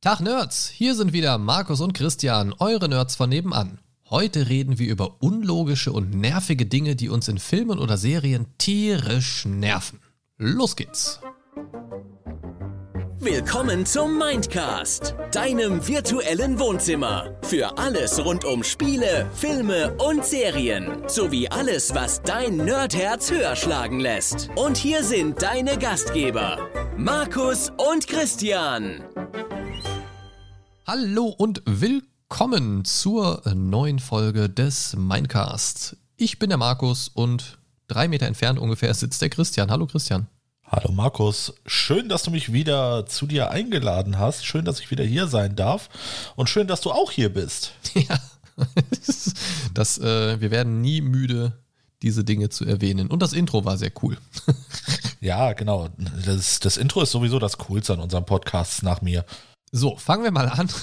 Tag Nerds, hier sind wieder Markus und Christian, eure Nerds von nebenan. Heute reden wir über unlogische und nervige Dinge, die uns in Filmen oder Serien tierisch nerven. Los geht's! Willkommen zum Mindcast, deinem virtuellen Wohnzimmer. Für alles rund um Spiele, Filme und Serien. Sowie alles, was dein Nerdherz höher schlagen lässt. Und hier sind deine Gastgeber, Markus und Christian. Hallo und willkommen zur neuen Folge des Mindcasts. Ich bin der Markus und drei Meter entfernt ungefähr sitzt der Christian. Hallo Christian. Hallo Markus, schön, dass du mich wieder zu dir eingeladen hast. Schön, dass ich wieder hier sein darf. Und schön, dass du auch hier bist. Ja, das, äh, wir werden nie müde, diese Dinge zu erwähnen. Und das Intro war sehr cool. Ja, genau. Das, das Intro ist sowieso das Coolste an unserem Podcast nach mir. So, fangen wir mal an.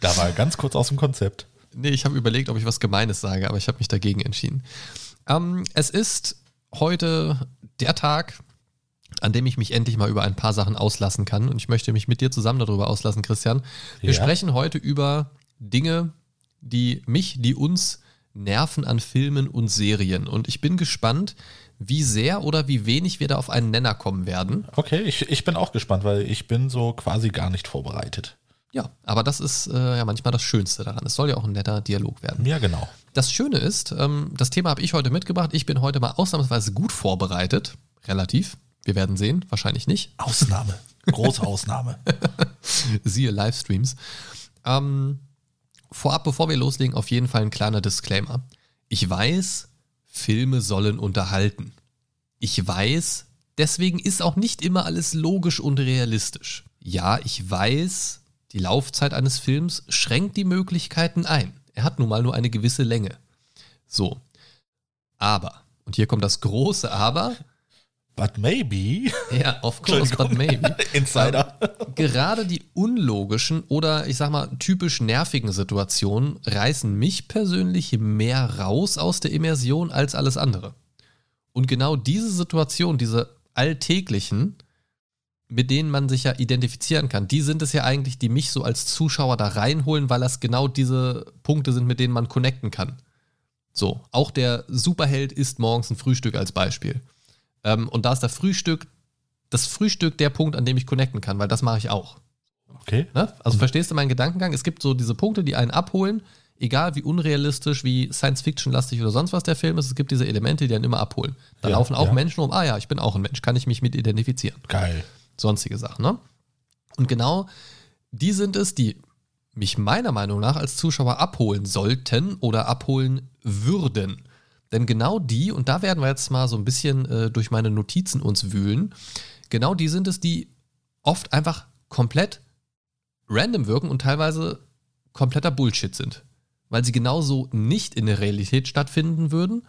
Da war ganz kurz aus dem Konzept. Nee, ich habe überlegt, ob ich was Gemeines sage, aber ich habe mich dagegen entschieden. Ähm, es ist heute der Tag, an dem ich mich endlich mal über ein paar Sachen auslassen kann. Und ich möchte mich mit dir zusammen darüber auslassen, Christian. Wir Ja. sprechen heute über Dinge, die mich, die uns nerven an Filmen und Serien. Und ich bin gespannt, wie sehr oder wie wenig wir da auf einen Nenner kommen werden. Okay, ich, ich bin auch gespannt, weil ich bin so quasi gar nicht vorbereitet. Ja, aber das ist äh, ja manchmal das Schönste daran. Es soll ja auch ein netter Dialog werden. Ja, genau. Das Schöne ist, ähm, das Thema habe ich heute mitgebracht. Ich bin heute mal ausnahmsweise gut vorbereitet. Relativ. Wir werden sehen. Wahrscheinlich nicht. Ausnahme. Große Ausnahme. Siehe Livestreams. Ähm, vorab, bevor wir loslegen, auf jeden Fall ein kleiner Disclaimer. Ich weiß, Filme sollen unterhalten. Ich weiß, deswegen ist auch nicht immer alles logisch und realistisch. Ja, ich weiß, die Laufzeit eines Films schränkt die Möglichkeiten ein. Er hat nun mal nur eine gewisse Länge. So. Aber, und hier kommt das große Aber, But maybe. ja, of course, but maybe. Insider. Ähm, gerade die unlogischen oder ich sag mal typisch nervigen Situationen reißen mich persönlich mehr raus aus der Immersion als alles andere. Und genau diese Situationen, diese alltäglichen, mit denen man sich ja identifizieren kann, die sind es ja eigentlich, die mich so als Zuschauer da reinholen, weil das genau diese Punkte sind, mit denen man connecten kann. So, auch der Superheld isst morgens ein Frühstück als Beispiel. Ähm, und da ist das Frühstück, das Frühstück der Punkt, an dem ich connecten kann, weil das mache ich auch. Okay. Ne? Also verstehst du meinen Gedankengang? Es gibt so diese Punkte, die einen abholen, egal wie unrealistisch, wie Science-Fiction-lastig oder sonst was der Film ist. Es gibt diese Elemente, die einen immer abholen. Da Ja, laufen auch ja. Menschen um, ah ja, ich bin auch ein Mensch, kann ich mich mit identifizieren. Geil. Sonstige Sachen, ne? Und genau die sind es, die mich meiner Meinung nach als Zuschauer abholen sollten oder abholen würden. Denn genau die, und da werden wir jetzt mal so ein bisschen äh, durch meine Notizen uns wühlen, genau die sind es, die oft einfach komplett random wirken und teilweise kompletter Bullshit sind. Weil sie genauso nicht in der Realität stattfinden würden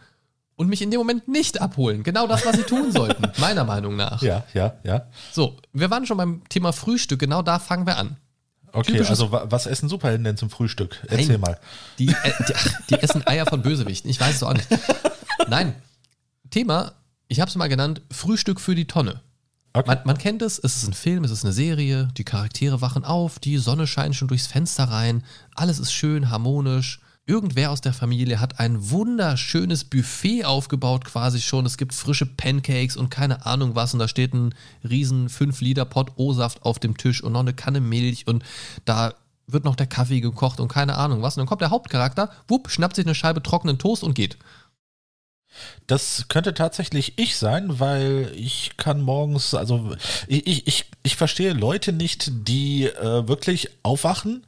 und mich in dem Moment nicht abholen. Genau das, was sie tun sollten, meiner Meinung nach. Ja, ja, ja. So, wir waren schon beim Thema Frühstück, genau da fangen wir an. Okay, Typisches- also wa- was essen Superhelden denn zum Frühstück? Erzähl Nein. mal. Die, äh, die, ach, die essen Eier von Bösewichten, ich weiß es auch nicht. Nein, Thema, ich habe es mal genannt, Frühstück für die Tonne. Okay. Man, man kennt es, es ist ein Film, es ist eine Serie, die Charaktere wachen auf, die Sonne scheint schon durchs Fenster rein, alles ist schön, harmonisch. Irgendwer aus der Familie hat ein wunderschönes Buffet aufgebaut, quasi schon. Es gibt frische Pancakes und keine Ahnung was. Und da steht ein riesen 5-Liter-Pot O-Saft auf dem Tisch und noch eine Kanne Milch und da wird noch der Kaffee gekocht und keine Ahnung was. Und dann kommt der Hauptcharakter, wupp, schnappt sich eine Scheibe trockenen Toast und geht. Das könnte tatsächlich ich sein, weil ich kann morgens, also ich, ich, ich, verstehe Leute nicht, die äh, wirklich aufwachen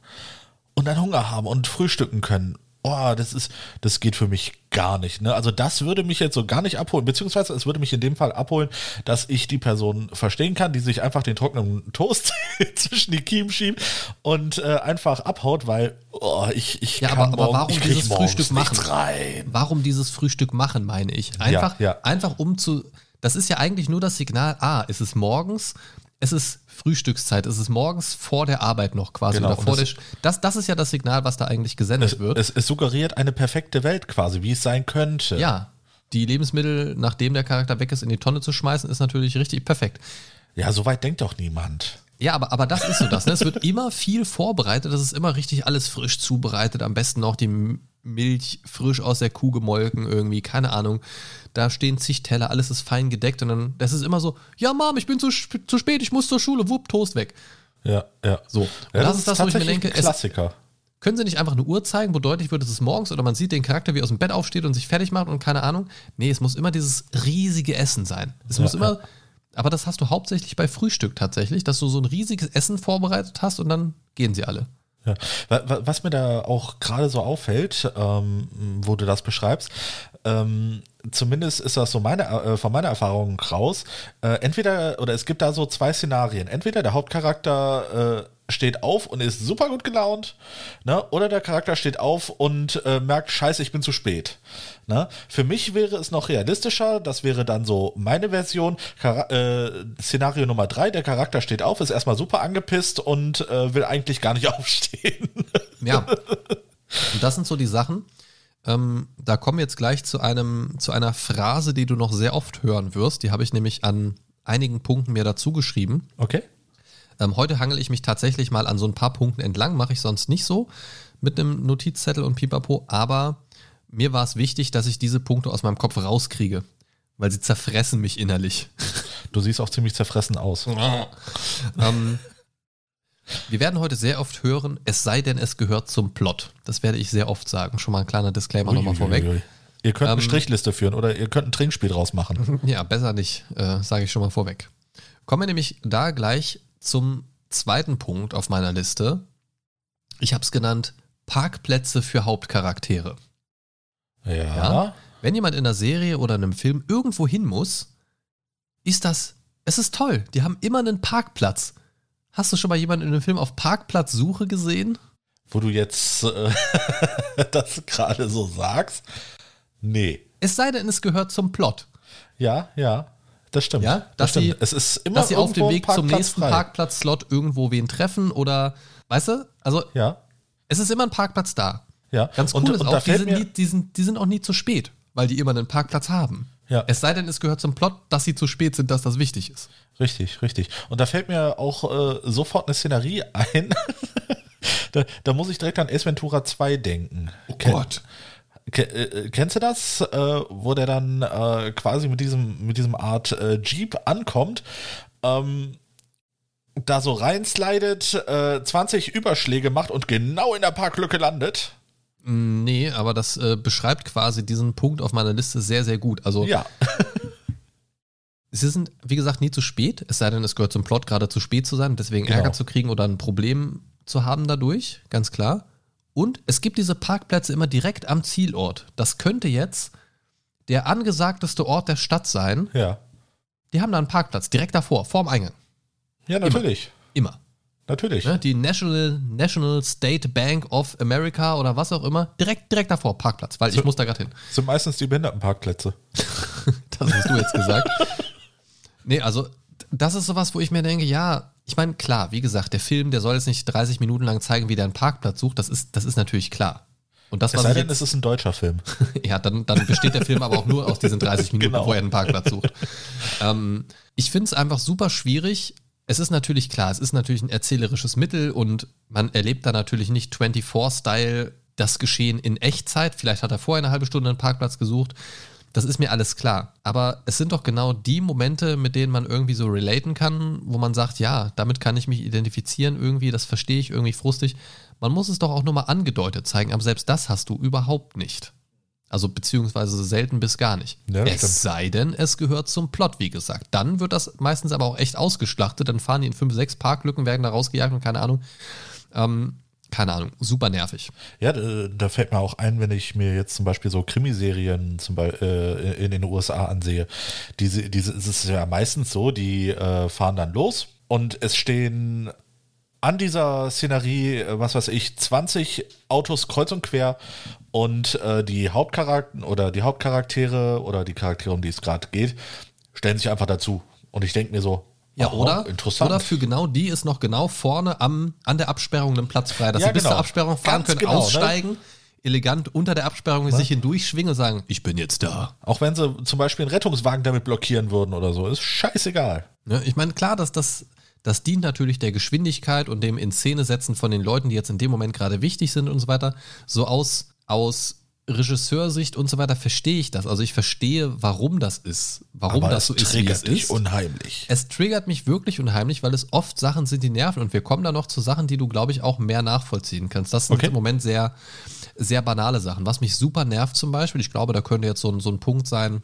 und dann Hunger haben und frühstücken können. Oh, das ist, das geht für mich gar nicht. Ne? Also das würde mich jetzt so gar nicht abholen, beziehungsweise es würde mich in dem Fall abholen, dass ich die Person verstehen kann, die sich einfach den trockenen Toast zwischen die Kiemen schiebt und äh, einfach abhaut, weil oh, ich, ich Ja, kann aber- aber morgen, warum dieses Frühstück machen? rein. Warum dieses Frühstück machen, meine ich. Einfach, ja. einfach um zu. Das ist ja eigentlich nur das Signal, ah, es ist morgens, es ist Frühstückszeit, es ist morgens vor der Arbeit noch quasi. Genau, oder vor und der, das- das, das ist ja das Signal, was da eigentlich gesendet Es, wird. es, es suggeriert eine perfekte Welt quasi, wie es sein könnte. ja, die Lebensmittel, nachdem der Charakter weg ist, in die Tonne zu schmeißen, ist natürlich richtig perfekt. Ja, so weit denkt doch niemand. Ja, aber, aber das ist so das. Ne? Es wird immer viel vorbereitet. Das ist immer richtig alles frisch zubereitet. Am besten noch die Milch frisch aus der Kuh gemolken irgendwie. Keine Ahnung. Da stehen zig Teller, alles ist fein gedeckt. Und dann, das ist immer so, ja Mom, ich bin zu, zu spät, ich muss zur Schule. Wupp, Toast weg. Ja, ja. So. Und Ja, das, ist das, wo ich mir denke, ein es, Klassiker. können sie nicht einfach eine Uhr zeigen, wo deutlich wird, es ist morgens oder man sieht den Charakter, wie er aus dem Bett aufsteht und sich fertig macht und keine Ahnung. Nee, es muss immer dieses riesige Essen sein. Es muss Ja, immer, aber das hast du hauptsächlich bei Frühstück tatsächlich, dass du so ein riesiges Essen vorbereitet hast und dann gehen sie alle. Was mir da auch gerade so auffällt, ähm, wo du das beschreibst, ähm, zumindest ist das so meine, äh, von meiner Erfahrung raus, äh, entweder, oder es gibt da so zwei Szenarien. Entweder der Hauptcharakter äh, steht auf und ist super gut gelaunt, ne? oder der Charakter steht auf und äh, merkt, scheiße, ich bin zu spät. Ne? Für mich wäre es noch realistischer, das wäre dann so meine Version. Chara äh, Szenario Nummer drei, der Charakter steht auf, ist erstmal super angepisst und äh, will eigentlich gar nicht aufstehen. Ja. Und das sind so die Sachen. Ähm, da kommen wir jetzt gleich zu einem, zu einer Phrase, die du noch sehr oft hören wirst. Die habe ich nämlich an einigen Punkten mir dazu geschrieben. Okay. Ähm, heute hangel ich mich tatsächlich mal an so ein paar Punkten entlang, mache ich sonst nicht so mit einem Notizzettel und Pipapo, aber mir war es wichtig, dass ich diese Punkte aus meinem Kopf rauskriege, weil sie zerfressen mich innerlich. Du siehst auch ziemlich zerfressen aus. ähm, wir werden heute sehr oft hören, es sei denn, es gehört zum Plot. Das werde ich sehr oft sagen. Schon mal ein kleiner Disclaimer nochmal vorweg. Ihr könnt eine Ähm, Strichliste führen oder ihr könnt ein Trinkspiel draus machen. Ja, besser nicht, äh, sage ich schon mal vorweg. Kommen wir nämlich da gleich zum zweiten Punkt auf meiner Liste. Ich habe es genannt Parkplätze für Hauptcharaktere. Ja. Ja. Wenn jemand in einer Serie oder einem Film irgendwo hin muss, ist das, es ist toll. Die haben immer einen Parkplatz. Hast du schon mal jemanden in einem Film auf Parkplatzsuche gesehen? Wo du jetzt äh, das gerade so sagst. Nee. Es sei denn, es gehört zum Plot. Ja, ja. Das stimmt. Ja, das dass stimmt. sie- es ist immer Dass sie auf dem Weg zum nächsten. Parkplatzslot irgendwo wen treffen oder, weißt du? Also, Ja, es ist immer ein Parkplatz da. ja. Ganz cool und, ist und auch, die sind, nie, die, sind, die sind auch nie zu spät, weil die immer einen Parkplatz haben. Ja. Es sei denn, es gehört zum Plot, dass sie zu spät sind, dass das wichtig ist. Richtig, richtig. Und da fällt mir auch äh, sofort eine Szenerie ein. da, da muss ich direkt an Ace Ventura 2 denken. Ken- Ke äh, kennst du das, äh, wo der dann äh, quasi mit diesem, mit diesem Art äh, Jeep ankommt, ähm, da so reinslidet, äh, 20 Überschläge macht und genau in der Parklücke landet? Mm, Nee, aber das äh, beschreibt quasi diesen Punkt auf meiner Liste sehr, sehr gut. Also, Ja, sie sind, wie gesagt, nie zu spät, es sei denn, es gehört zum Plot, gerade zu spät zu sein, deswegen Genau. Ärger zu kriegen oder ein Problem zu haben dadurch, ganz klar. Und es gibt diese Parkplätze immer direkt am Zielort. Das könnte jetzt der angesagteste Ort der Stadt sein. ja. Die haben da einen Parkplatz direkt davor, vorm Eingang. Ja, natürlich. Immer. Natürlich. Ne? Die National, National State Bank of America oder was auch immer, direkt, direkt davor, Parkplatz, weil ich So- muss da gerade hin. Das sind meistens die Behindertenparkplätze. Das hast du jetzt gesagt. nee, also das ist sowas, wo ich mir denke, ja, ich meine, klar, wie gesagt, der Film, der soll jetzt nicht 30 Minuten lang zeigen, wie der einen Parkplatz sucht, das ist, das ist natürlich klar. Und das, Es sei denn, es ist ein deutscher Film. ja, dann, dann besteht der Film aber auch nur aus diesen 30 Minuten, Genau. wo er einen Parkplatz sucht. Ähm, ich finde es einfach super schwierig. Es ist natürlich klar, es ist natürlich ein erzählerisches Mittel und man erlebt da natürlich nicht 24-Style das Geschehen in Echtzeit. Vielleicht hat er vorher eine halbe Stunde einen Parkplatz gesucht. Das ist mir alles klar. Aber es sind doch genau die Momente, mit denen man irgendwie so relaten kann, wo man sagt, ja, damit kann ich mich identifizieren irgendwie, das verstehe ich irgendwie frustig. Man muss es doch auch nur mal angedeutet zeigen, aber selbst das hast du überhaupt nicht. Also beziehungsweise selten bis gar nicht. Ja, es stimmt. sei denn, es gehört zum Plot, wie gesagt. Dann wird das meistens aber auch echt ausgeschlachtet. Dann fahren die in fünf, sechs Parklücken, werden da rausgejagt und keine Ahnung. Ähm, keine Ahnung, super nervig. Ja, da, fällt mir auch ein, wenn ich mir jetzt zum Beispiel so Krimiserien zum Beispiel äh, in den USA ansehe. Diese, diese, es ist ja meistens so, die äh, fahren dann los und es stehen an dieser Szenerie, äh, was weiß ich, 20 Autos kreuz und quer und äh, die Hauptcharakter oder die Hauptcharaktere oder die Charaktere, um die es gerade geht, stellen sich einfach dazu. Und ich denke mir so, Ja, aha, oder, interessant. oder für genau die ist noch genau vorne am, an der Absperrung ein Platz frei, dass Ja, sie bis genau. zur Absperrung fahren Ganz können, genau, ne? aussteigen, elegant unter der Absperrung sich hindurchschwingen und sagen, ich bin jetzt da. Auch wenn sie zum Beispiel einen Rettungswagen damit blockieren würden oder so, ist scheißegal. Ne? Ich meine, klar, dass das, Das dient natürlich der Geschwindigkeit und dem in Szene setzen von den Leuten, die jetzt in dem Moment gerade wichtig sind und so weiter. So aus, aus Regisseursicht und so weiter verstehe ich das. Also ich verstehe, warum das ist, warum Aber das so ist, wie es triggert dich ist. unheimlich. Es triggert mich wirklich unheimlich, weil es oft Sachen sind, die nerven. Und wir kommen da noch zu Sachen, die du, glaube ich, auch mehr nachvollziehen kannst. Das sind Okay. im Moment sehr, sehr banale Sachen. Was mich super nervt zum Beispiel, ich glaube, da könnte jetzt so ein, so ein Punkt sein,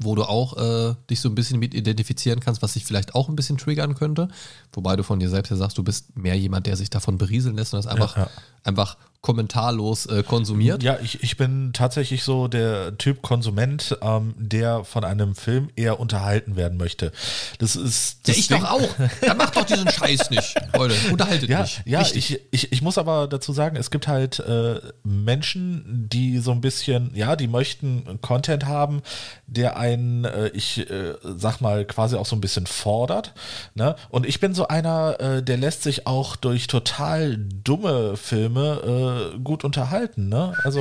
wo du auch äh, dich so ein bisschen mit identifizieren kannst, was dich vielleicht auch ein bisschen triggern könnte. Wobei du von dir selbst ja sagst, du bist mehr jemand, der sich davon berieseln lässt und das einfach, ja. Einfach kommentarlos äh, konsumiert. Ja, ich, ich bin tatsächlich so der Typ Konsument, ähm, der von einem Film eher unterhalten werden möchte. Das ist. Ja, Das ich Ding- doch auch. Dann macht doch diesen Scheiß nicht, Leute. Unterhaltet Ja, mich. ja ich, ich, ich muss aber dazu sagen, es gibt halt äh, Menschen, die so ein bisschen, ja, die möchten Content haben, der einen, äh, ich äh, sag mal, quasi auch so ein bisschen fordert. Ne? Und ich bin so einer, äh, der lässt sich auch durch total dumme Filme äh, gut unterhalten. Ne? Also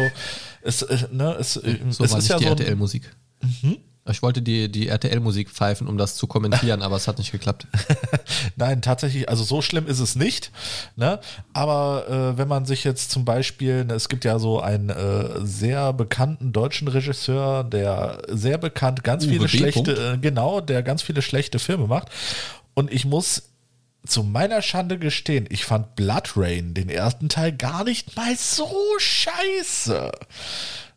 es, äh, ne, es, äh, So es war ist nicht ja die so. RTL-Musik. Ich wollte die, die RTL-Musik pfeifen, um das zu kommentieren, aber es hat nicht geklappt. Nein, tatsächlich, also so schlimm ist es nicht. Ne? Aber äh, wenn man sich jetzt zum Beispiel, ne, es gibt ja so einen äh, sehr bekannten deutschen Regisseur, der sehr bekannt ganz Uwe viele B. schlechte, äh, genau, der ganz viele schlechte Filme macht. Und ich muss zu meiner Schande gestehen, ich fand Blood Rain, den ersten Teil, gar nicht mal so scheiße.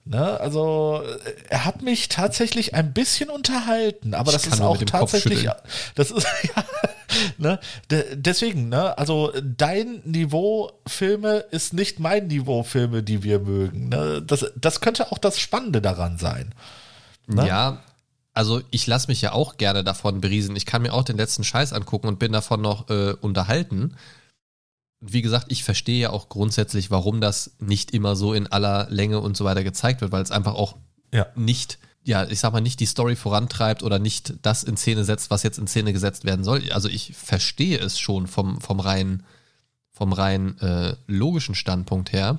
Ne, also äh, er hat mich tatsächlich ein bisschen unterhalten, aber Ich das ist auch tatsächlich, das ist ja, ne, de, deswegen, ne, also dein Niveau Filme ist nicht mein Niveau Filme, die wir mögen. Ne? Das, das könnte auch das Spannende daran sein. Ne? Ja, also ich lasse mich ja auch gerne davon beriesen. Ich kann mir auch den letzten Scheiß angucken und bin davon noch äh, unterhalten. Und wie gesagt, ich verstehe ja auch grundsätzlich, warum das nicht immer so in aller Länge und so weiter gezeigt wird, weil es einfach auch Ja. nicht, ja, ich sag mal, nicht die Story vorantreibt oder nicht das in Szene setzt, was jetzt in Szene gesetzt werden soll. Also ich verstehe es schon vom, vom rein, vom rein äh, logischen Standpunkt her.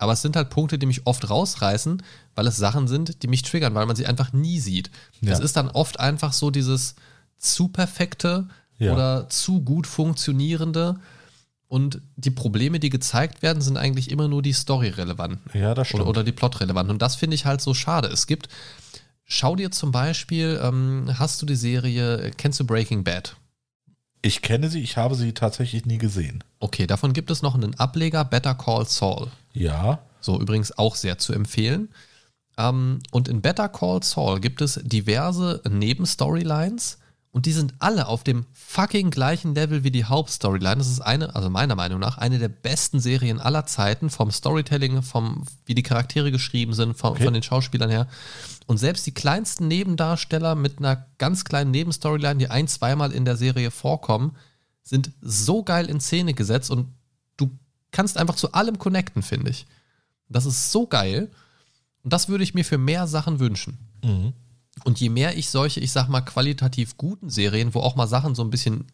Aber es sind halt Punkte, die mich oft rausreißen, weil es Sachen sind, die mich triggern, weil man sie einfach nie sieht. Ja. Es ist dann oft einfach so dieses zu perfekte Ja. oder zu gut funktionierende. Und die Probleme, die gezeigt werden, sind eigentlich immer nur die Story-relevanten. Ja, das stimmt. Oder, oder die Plot-relevanten. Und das finde ich halt so schade. Es gibt, schau dir zum Beispiel, ähm, hast du die Serie, kennst du Breaking Bad? Ich kenne sie, ich habe sie tatsächlich nie gesehen. Okay, davon gibt es noch einen Ableger, Better Call Saul. Ja, So, übrigens auch sehr zu empfehlen. Ähm, und in Better Call Saul gibt es diverse Nebenstorylines und die sind alle auf dem fucking gleichen Level wie die Hauptstoryline. Das ist eine, also meiner Meinung nach, eine der besten Serien aller Zeiten vom Storytelling, vom, wie die Charaktere geschrieben sind, vom, Okay. von den Schauspielern her. Und selbst die kleinsten Nebendarsteller mit einer ganz kleinen Nebenstoryline, die ein, zweimal in der Serie vorkommen, sind so geil in Szene gesetzt und kannst einfach zu allem connecten, finde ich. Das ist so geil. Und das würde ich mir für mehr Sachen wünschen. Mhm. Und je mehr ich solche, ich sag mal, qualitativ guten Serien, wo auch mal Sachen so ein bisschen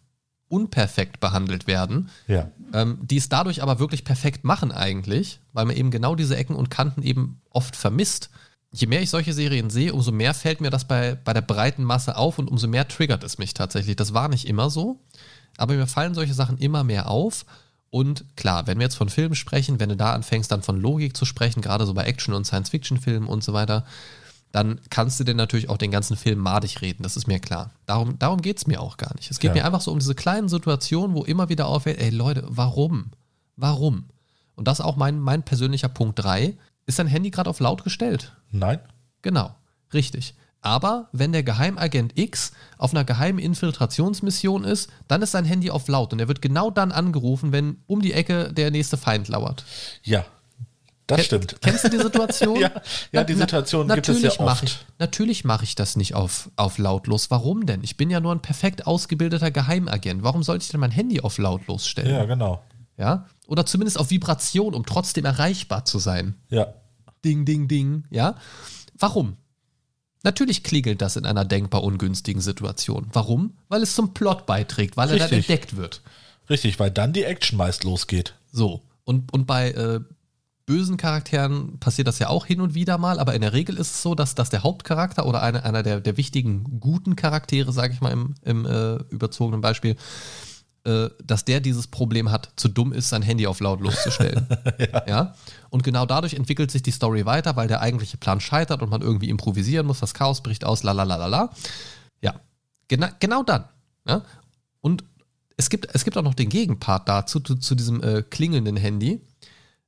unperfekt behandelt werden, ja. ähm, die es dadurch aber wirklich perfekt machen eigentlich, weil man eben genau diese Ecken und Kanten eben oft vermisst. Je mehr ich solche Serien sehe, umso mehr fällt mir das bei, bei der breiten Masse auf und umso mehr triggert es mich tatsächlich. Das war nicht immer so, aber mir fallen solche Sachen immer mehr auf. Und klar, wenn wir jetzt von Filmen sprechen, wenn du da anfängst, dann von Logik zu sprechen, gerade so bei Action- und Science-Fiction-Filmen und so weiter, dann kannst du dir natürlich auch den ganzen Film madig reden, das ist mir klar. Darum, darum geht es mir auch gar nicht. Es geht Ja. mir einfach so um diese kleinen Situationen, wo immer wieder auffällt, ey Leute, warum? Warum? Und das ist auch mein, mein persönlicher Punkt 3. Ist dein Handy gerade auf laut gestellt? Nein? Genau, richtig. Aber wenn der Geheimagent X auf einer geheimen Infiltrationsmission ist, dann ist sein Handy auf laut und er wird genau dann angerufen, wenn um die Ecke der nächste Feind lauert. Ja. Das Ken- stimmt. Kennst du die Situation? Ja, ja, die Situation gibt es ja mach oft. Ich, natürlich mache ich das nicht auf, auf lautlos. Warum denn? Ich bin ja nur ein perfekt ausgebildeter Geheimagent. Warum sollte ich denn mein Handy auf lautlos stellen? Ja, genau. ja? Oder zumindest auf Vibration, um trotzdem erreichbar zu sein. Ja. Ding, ding, ding. Ja? Warum? Natürlich klingelt das in einer denkbar ungünstigen Situation. Warum? Weil es zum Plot beiträgt, weil er dann Richtig. entdeckt wird. Richtig, weil dann die Action meist losgeht. So. Und, und bei äh, bösen Charakteren passiert das ja auch hin und wieder mal, aber in der Regel ist es so, dass, dass der Hauptcharakter oder eine, einer der, der wichtigen guten Charaktere, sage ich mal im, im äh, überzogenen Beispiel, äh, dass der dieses Problem hat, zu dumm ist, sein Handy auf lautlos zu stellen. ja. ja. Und genau dadurch entwickelt sich die Story weiter, weil der eigentliche Plan scheitert und man irgendwie improvisieren muss, das Chaos bricht aus, la la la la la. Ja. Gena genau dann. Ja? Und es gibt, es gibt auch noch den Gegenpart dazu, zu, zu diesem äh, klingelnden Handy.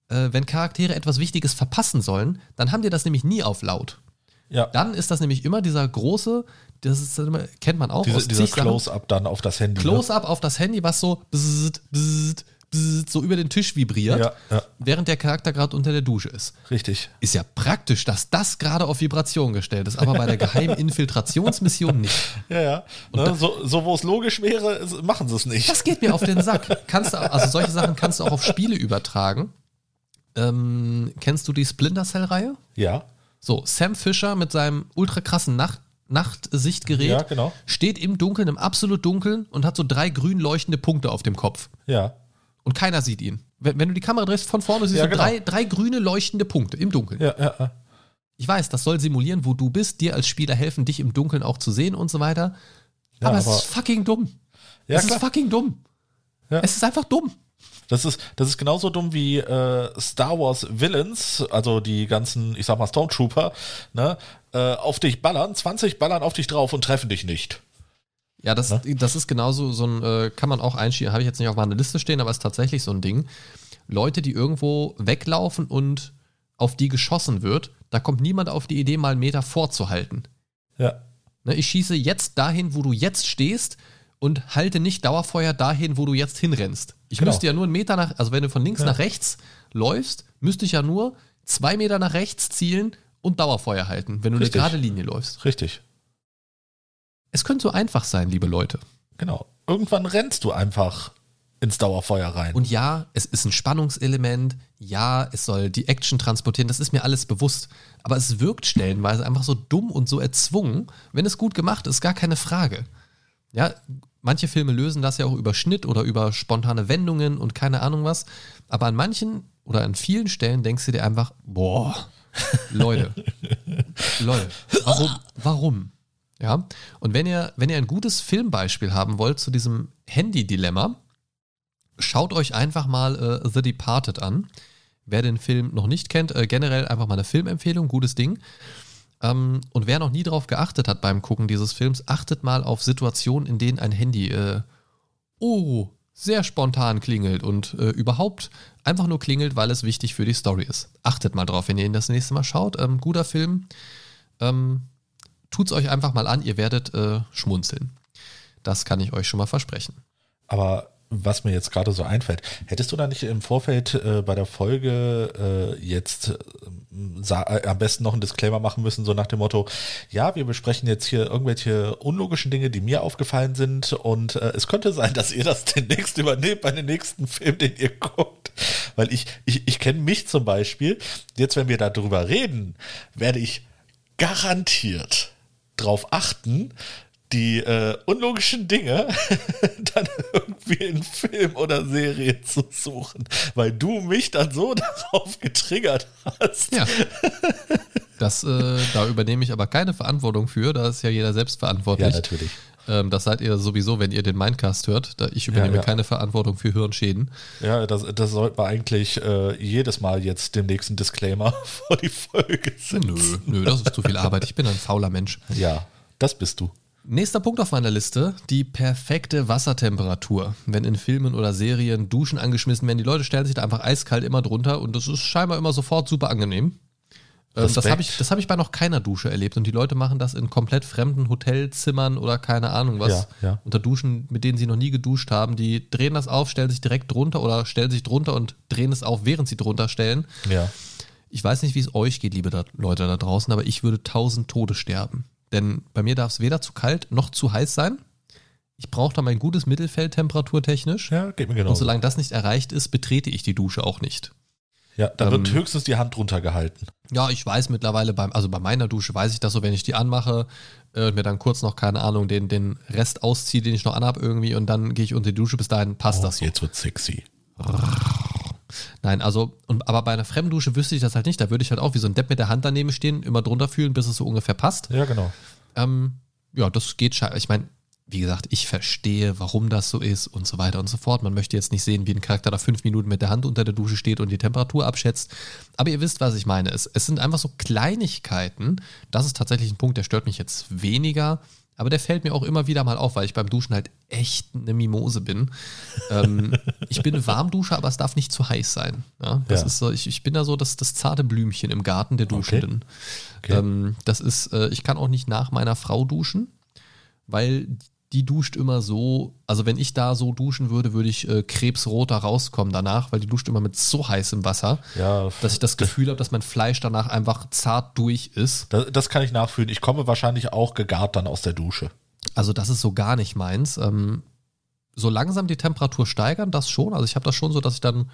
Äh, wenn Charaktere etwas Wichtiges verpassen sollen, dann haben die das nämlich nie auf laut. Ja. Dann ist das nämlich immer dieser große, das ist, kennt man auch Diese, aus Dieser Close-Up dann auf das Handy. Ne? Close-Up ne? auf das Handy, was so bzzzt, bzzzt, bzzzt, so über den Tisch vibriert, ja, ja. während der Charakter gerade unter der Dusche ist. Richtig. Ist ja praktisch, dass das gerade auf Vibration gestellt ist, aber bei der geheimen Infiltrationsmission nicht. Ja, ja. Ne? so, so wo es logisch wäre, machen sie es nicht. Das geht mir auf den Sack. Kannst du, also solche Sachen kannst du auch auf Spiele übertragen. Ähm, kennst du die Splinter Cell-Reihe? Ja. So, Sam Fisher mit seinem ultra krassen Nacht Nachtsichtgerät ja, genau. steht im Dunkeln, im absolut Dunkeln und hat so drei grün leuchtende Punkte auf dem Kopf. Ja. Und keiner sieht ihn. Wenn, wenn du die Kamera drehst von vorne, siehst ja, du genau. drei, drei grüne leuchtende Punkte im Dunkeln. Ja, ja, ja. Ich weiß, das soll simulieren, wo du bist, dir als Spieler helfen, dich im Dunkeln auch zu sehen und so weiter. Ja, aber, aber, es ist fucking dumm. Ja, es klar. ist fucking dumm. Ja. Es ist einfach dumm. Das ist, das ist genauso dumm wie äh, Star Wars Villains, also die ganzen, ich sag mal, Stormtrooper, ne, äh, auf dich ballern, 20 ballern auf dich drauf und treffen dich nicht. Ja, das, ne? das ist genauso so ein, äh, kann man auch einschieben, habe ich jetzt nicht auf meiner Liste stehen, aber ist tatsächlich so ein Ding. Leute, die irgendwo weglaufen und auf die geschossen wird, da kommt niemand auf die Idee, mal einen Meter vorzuhalten. Ja. Ne, ich schieße jetzt dahin, wo du jetzt stehst und halte nicht Dauerfeuer dahin, wo du jetzt hinrennst. Ich genau. müsste ja nur einen Meter nach, also wenn du von links ja. nach rechts läufst, müsste ich ja nur zwei Meter nach rechts zielen und Dauerfeuer halten, wenn du Richtig. eine gerade Linie läufst. Richtig. Es könnte so einfach sein, liebe Leute. Genau. Irgendwann rennst du einfach ins Dauerfeuer rein. Und ja, es ist ein Spannungselement. Ja, es soll die Action transportieren. Das ist mir alles bewusst. Aber es wirkt stellenweise einfach so dumm und so erzwungen. Wenn es gut gemacht ist, gar keine Frage. Ja, manche Filme lösen das ja auch über Schnitt oder über spontane Wendungen und keine Ahnung was. Aber an manchen oder an vielen Stellen denkst du dir einfach, boah, Leute, Leute, warum, warum? Ja, und wenn ihr, wenn ihr ein gutes Filmbeispiel haben wollt zu diesem Handy-Dilemma, schaut euch einfach mal äh, The Departed an. Wer den Film noch nicht kennt, äh, generell einfach mal eine Filmempfehlung, gutes Ding. Ähm, und wer noch nie darauf geachtet hat beim Gucken dieses Films, achtet mal auf Situationen, in denen ein Handy, äh, oh, sehr spontan klingelt und äh, überhaupt einfach nur klingelt, weil es wichtig für die Story ist. Achtet mal drauf, wenn ihr ihn das nächste Mal schaut. Ähm, guter Film. Ähm, Tut es euch einfach mal an, ihr werdet äh, schmunzeln. Das kann ich euch schon mal versprechen. Aber was mir jetzt gerade so einfällt, hättest du da nicht im Vorfeld äh, bei der Folge äh, jetzt äh, äh, am besten noch einen Disclaimer machen müssen, so nach dem Motto, ja, wir besprechen jetzt hier irgendwelche unlogischen Dinge, die mir aufgefallen sind und äh, es könnte sein, dass ihr das demnächst übernehmt bei dem nächsten Film, den ihr guckt. Weil ich, ich, ich kenne mich zum Beispiel, jetzt wenn wir darüber reden, werde ich garantiert drauf achten, die äh, unlogischen Dinge dann irgendwie in Film oder Serie zu suchen, weil du mich dann so darauf getriggert hast. Ja. Das, äh, da übernehme ich aber keine Verantwortung für, da ist ja jeder selbst verantwortlich. Ja, natürlich. Ähm, das seid ihr sowieso, wenn ihr den Mindcast hört. Da ich übernehme ja, ja. keine Verantwortung für Hirnschäden. Ja, das, das sollte man eigentlich äh, jedes Mal jetzt dem nächsten Disclaimer vor die Folge setzen. Nö, nö, das ist zu viel Arbeit. Ich bin ein fauler Mensch. Ja, das bist du. Nächster Punkt auf meiner Liste, die perfekte Wassertemperatur. Wenn in Filmen oder Serien Duschen angeschmissen werden, die Leute stellen sich da einfach eiskalt immer drunter und das ist scheinbar immer sofort super angenehm. Ähm, das habe ich, hab ich bei noch keiner Dusche erlebt und die Leute machen das in komplett fremden Hotelzimmern oder keine Ahnung was. Ja, ja. Unter Duschen, mit denen sie noch nie geduscht haben. Die drehen das auf, stellen sich direkt drunter oder stellen sich drunter und drehen es auf, während sie drunter stellen. Ja. Ich weiß nicht, wie es euch geht, liebe Leute da draußen, aber ich würde tausend Tode sterben. Denn bei mir darf es weder zu kalt noch zu heiß sein. Ich brauche da mein gutes Mittelfeld temperaturtechnisch. Ja, geht mir genau. Und solange das nicht erreicht ist, betrete ich die Dusche auch nicht. Ja, da ähm, wird höchstens die Hand drunter gehalten. Ja, ich weiß mittlerweile, beim, also bei meiner Dusche weiß ich das so, wenn ich die anmache äh, mir dann kurz noch, keine Ahnung, den, den Rest ausziehe, den ich noch anhab irgendwie und dann gehe ich unter die Dusche, bis dahin passt oh, das so. Jetzt wird sexy. Nein, also, und, aber bei einer Fremddusche wüsste ich das halt nicht. Da würde ich halt auch wie so ein Depp mit der Hand daneben stehen, immer drunter fühlen, bis es so ungefähr passt. Ja, genau. Ähm, ja, das geht scheinbar. Ich meine, wie gesagt, ich verstehe, warum das so ist und so weiter und so fort. Man möchte jetzt nicht sehen, wie ein Charakter da fünf Minuten mit der Hand unter der Dusche steht und die Temperatur abschätzt. Aber ihr wisst, was ich meine. Es, es sind einfach so Kleinigkeiten. Das ist tatsächlich ein Punkt, der stört mich jetzt weniger. Aber der fällt mir auch immer wieder mal auf, weil ich beim Duschen halt echt eine Mimose bin. ähm, ich bin Warmduscher, aber es darf nicht zu heiß sein. Ja, das Ja. ist so, ich, ich bin da so das, das zarte Blümchen im Garten der Duschenden. Okay. Ähm, das ist, äh, ich kann auch nicht nach meiner Frau duschen, weil die duscht immer so, also wenn ich da so duschen würde, würde ich äh, krebsrot da rauskommen danach, weil die duscht immer mit so heißem Wasser, Ja, dass ich das Gefühl habe, dass mein Fleisch danach einfach zart durch ist. das, das kann ich nachfühlen. Ich komme wahrscheinlich auch gegart dann aus der Dusche. Also das ist so gar nicht meins. Ähm, so langsam die Temperatur steigern, das schon. Also ich habe das schon so, dass ich dann,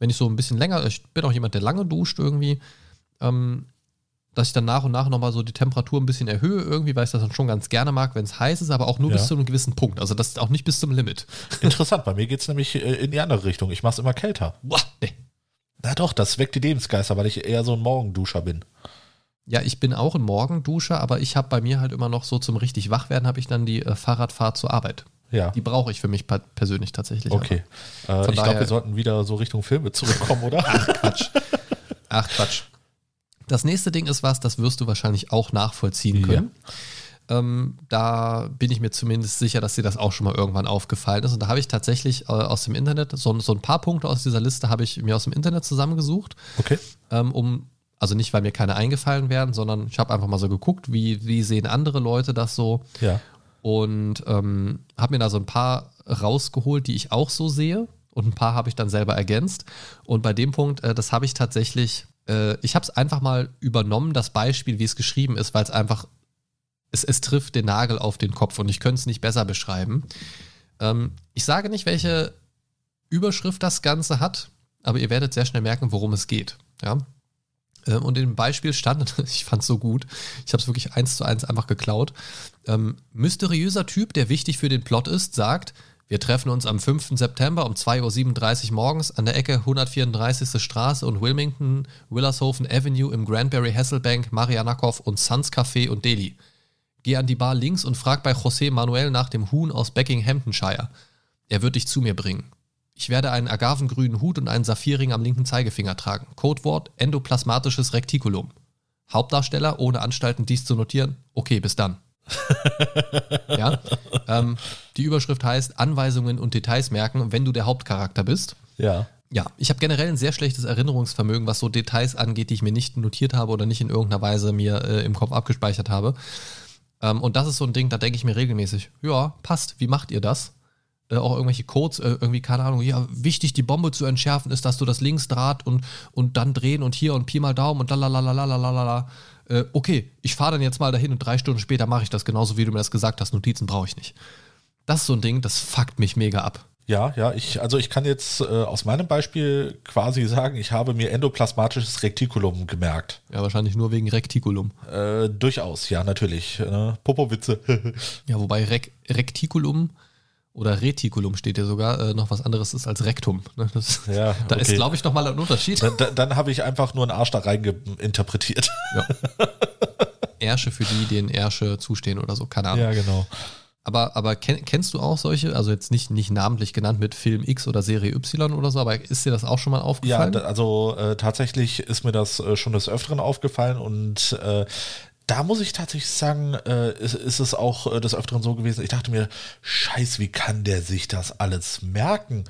wenn ich so ein bisschen länger, ich bin auch jemand, der lange duscht irgendwie, ähm, dass ich dann nach und nach nochmal so die Temperatur ein bisschen erhöhe irgendwie, weil ich das dann schon ganz gerne mag, wenn es heiß ist, aber auch nur Ja. bis zu einem gewissen Punkt. Also das ist auch nicht bis zum Limit. Interessant, bei mir geht es nämlich äh, in die andere Richtung. Ich mache es immer kälter. Boah, nee. Na doch, das weckt die Lebensgeister, weil ich eher so ein Morgenduscher bin. Ja, ich bin auch ein Morgenduscher, aber ich habe bei mir halt immer noch so zum richtig Wachwerden habe ich dann die äh, Fahrradfahrt zur Arbeit. Ja. Die brauche ich für mich persönlich tatsächlich. Okay. Äh, ich glaube, wir sollten wieder so Richtung Filme zurückkommen, oder? Quatsch. Ach Quatsch. Das nächste Ding ist was, das wirst du wahrscheinlich auch nachvollziehen können. Ähm, da bin ich mir zumindest sicher, dass dir das auch schon mal irgendwann aufgefallen ist. Und da habe ich tatsächlich äh, aus dem Internet, so, so ein paar Punkte aus dieser Liste habe ich mir aus dem Internet zusammengesucht, Okay. ähm, um, also nicht, weil mir keine eingefallen wären, sondern ich habe einfach mal so geguckt, wie, wie sehen andere Leute das so Ja. und ähm, habe mir da so ein paar rausgeholt, die ich auch so sehe und ein paar habe ich dann selber ergänzt. Und bei dem Punkt, äh, das habe ich tatsächlich, äh, ich habe es einfach mal übernommen, das Beispiel, wie es geschrieben ist, weil es einfach, es, trifft den Nagel auf den Kopf und ich könnte es nicht besser beschreiben. Ähm, ich sage nicht, welche Überschrift das Ganze hat, aber ihr werdet sehr schnell merken, worum es geht. Ja? Ähm, Und im Beispiel stand, ich fand es so gut, ich habe es wirklich eins zu eins einfach geklaut. Ähm, mysteriöser Typ, der wichtig für den Plot ist, sagt, wir treffen uns am 5. September um 2.37 Uhr morgens an der Ecke 134. Straße und Wilmington, Willershofen Avenue im Granbury Hasselbank, Marianakow und Suns Café und Delhi. Geh an die Bar links und frag bei José Manuel nach dem Huhn aus Beckinghamptonshire. Er wird dich zu mir bringen. Ich werde einen agavengrünen Hut und einen Saphirring am linken Zeigefinger tragen. Codewort endoplasmatisches Rektikulum. Hauptdarsteller, ohne Anstalten dies zu notieren. Okay, bis dann. Ja, ähm, die Überschrift heißt Anweisungen und Details merken, wenn du der Hauptcharakter bist. Ja. Ja, ich habe generell ein sehr schlechtes Erinnerungsvermögen, was so Details angeht, die ich mir nicht notiert habe oder nicht in irgendeiner Weise mir äh, im Kopf abgespeichert habe. Ähm, und das ist so ein Ding, da denke ich mir regelmäßig, ja, passt, wie macht ihr das? Äh, auch irgendwelche Codes, äh, irgendwie, keine Ahnung, ja, wichtig, die Bombe zu entschärfen ist, dass du das Linksdraht und, und dann drehen und hier und Pi mal Daumen und lalalalalalala. Äh, okay, ich fahre dann jetzt mal dahin und drei Stunden später mache ich das genauso, wie du mir das gesagt hast. Notizen brauche ich nicht. Das ist so ein Ding, das fuckt mich mega ab. Ja, ja, ich, also ich kann jetzt äh, aus meinem Beispiel quasi sagen, ich habe mir endoplasmatisches Rektikulum gemerkt. Ja, wahrscheinlich nur wegen Rektikulum. Äh, durchaus, ja, natürlich. Äh, Popowitze. Ja, wobei Rek Rektikulum oder Retikulum steht ja sogar äh, noch was anderes ist als Rektum. Ne? Das, Ja, da ist, okay. glaube ich, nochmal ein Unterschied. dann dann, dann habe ich einfach nur einen Arsch da rein interpretiert. Ja. Ärsche für die, denen Ärsche zustehen oder so, keine Ahnung. genau. Aber, aber kenn, kennst du auch solche, also jetzt nicht, nicht namentlich genannt mit Film X oder Serie Y oder so, aber ist dir das auch schon mal Ja, aufgefallen? da, also äh, tatsächlich ist mir das äh, schon des Öfteren aufgefallen und äh, da muss ich tatsächlich sagen, äh, ist, ist es auch äh, des Öfteren so gewesen. Ich dachte mir, scheiß, wie kann der sich das alles merken?